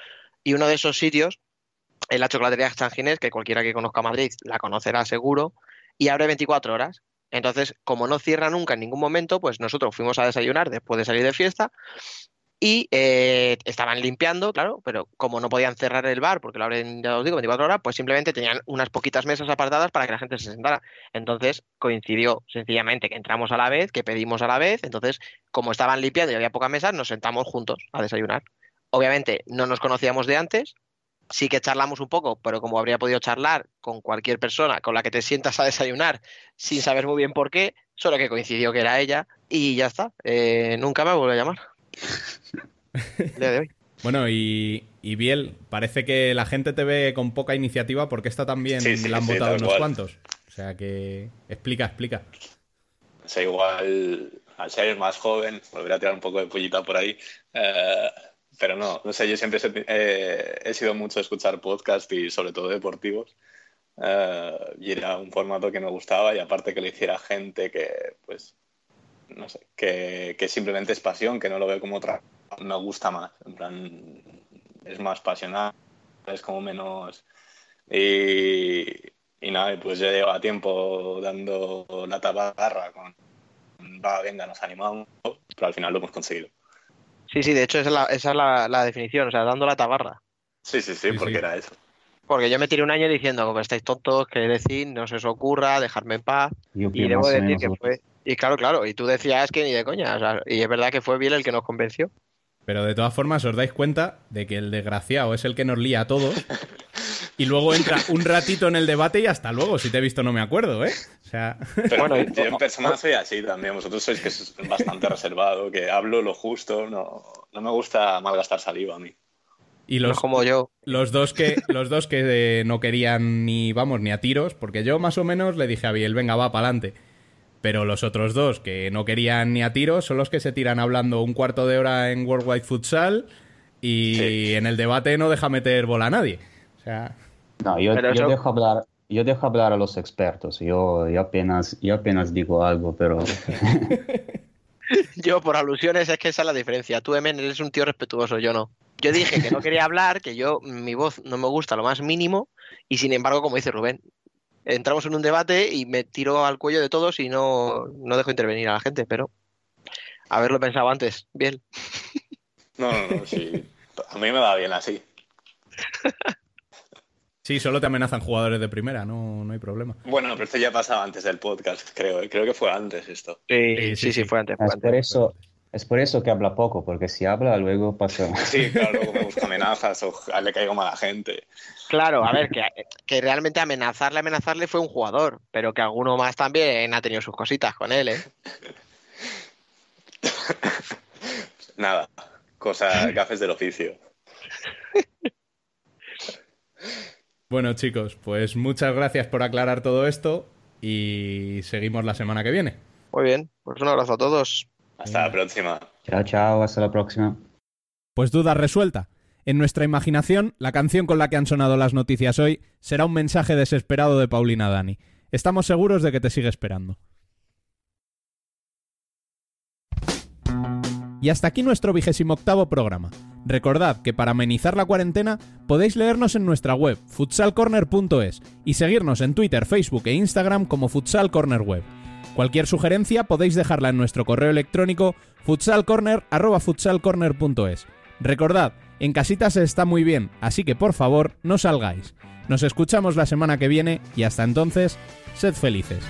Y uno de esos sitios es la chocolatería San que cualquiera que conozca Madrid la conocerá seguro, y abre 24 horas. Entonces, como no cierra nunca en ningún momento, pues nosotros fuimos a desayunar después de salir de fiesta y eh, estaban limpiando, claro, pero como no podían cerrar el bar porque lo abren, ya os digo, 24 horas, pues simplemente tenían unas poquitas mesas apartadas para que la gente se sentara. Entonces coincidió sencillamente que entramos a la vez, que pedimos a la vez, entonces como estaban limpiando y había pocas mesas, nos sentamos juntos a desayunar. Obviamente no nos conocíamos de antes, sí que charlamos un poco, pero como habría podido charlar con cualquier persona con la que te sientas a desayunar sin saber muy bien por qué, solo que coincidió que era ella y ya está. Eh, nunca me vuelve a llamar. El día de hoy. (laughs) Bueno, y, y Biel, parece que la gente te ve con poca iniciativa porque esta también Sí, sí, la han sí, votado unos cual. cuantos. O sea que explica, explica. O sea, igual, al ser más joven, volver a tirar un poco de pollita por ahí. eh, pero no, no sé, yo siempre he, eh, he sido mucho de escuchar podcast y sobre todo deportivos. eh, y era un formato que me gustaba y aparte que lo hiciera gente que, pues, no sé, que, que simplemente es pasión, que no lo veo como otra, me gusta más. En plan, es más pasional, es como menos... Y, y nada, y pues ya lleva tiempo dando la tabarra con va, venga, nos animamos, pero al final lo hemos conseguido. Sí, sí, de hecho esa es la, esa es la, la definición, o sea, dando la tabarra. Sí, sí, sí, porque era eso. Porque yo me tiré un año diciendo, como estáis tontos, que decir, no se os ocurra, dejarme en paz. Yo Y debo decir menos que fue. Y claro, claro, y tú decías que ni de coña, o sea, y es verdad que fue Biel el que nos convenció. Pero de todas formas os dais cuenta de que el desgraciado es el que nos lía a todos y luego entra un ratito en el debate y hasta luego. Si te he visto no me acuerdo, ¿eh? O sea... Pero bueno, yo en persona soy así también. Vosotros sois que es bastante reservado, que hablo lo justo. No, no me gusta malgastar saliva a mí. Y los, No como yo. Los dos que, los dos que eh, no querían ni, vamos, ni a tiros, porque yo más o menos le dije a Biel, venga, va, pa'lante. Pero los otros dos que no querían ni a tiros son los que se tiran hablando un cuarto de hora en Worldwide Futsal y Sí. en el debate no deja meter bola a nadie. O sea, No, yo, Pero yo eso- dejo hablar, yo dejo hablar a los expertos. Yo, yo apenas, yo apenas digo algo, pero (laughs) Yo, por alusiones, es que esa es la diferencia. Tú, Emen, eres un tío respetuoso, yo no. Yo dije que no quería hablar, que yo, mi voz no me gusta lo más mínimo, y sin embargo, como dice Rubén, entramos en un debate y me tiro al cuello de todos y no, no dejo intervenir a la gente, pero haberlo pensado antes. Bien. No, no, no, sí. A mí me va bien así. sí, solo te amenazan jugadores de primera, no, no hay problema. Bueno, pero esto ya pasaba antes del podcast, creo. Creo que fue antes esto. Sí, sí, sí, sí, sí. fue antes. Fue es antes. por eso, es por eso que habla poco, porque si habla luego pasa. (laughs) Sí, claro, luego me busca amenazas o le caigo mal a la gente. Claro, a ver, que, que realmente amenazarle, amenazarle fue un jugador, pero que alguno más también ha tenido sus cositas con él, ¿eh? (laughs) Nada, cosas, gafes del oficio. Bueno, chicos, pues muchas gracias por aclarar todo esto y seguimos la semana que viene. Muy bien, pues un abrazo a todos. Hasta la próxima. Chao, chao, hasta la próxima. Pues duda resuelta. En nuestra imaginación, la canción con la que han sonado las noticias hoy será un mensaje desesperado de Paulina Dani. Estamos seguros de que te sigue esperando. Y hasta aquí nuestro vigésimo octavo programa. Recordad que para amenizar la cuarentena podéis leernos en nuestra web futsalcorner.es y seguirnos en Twitter, Facebook e Instagram como Futsal Corner Web. Cualquier sugerencia podéis dejarla en nuestro correo electrónico futsalcorner@futsalcorner.es. Recordad, en casita se está muy bien, así que por favor no salgáis. Nos escuchamos la semana que viene y hasta entonces, sed felices.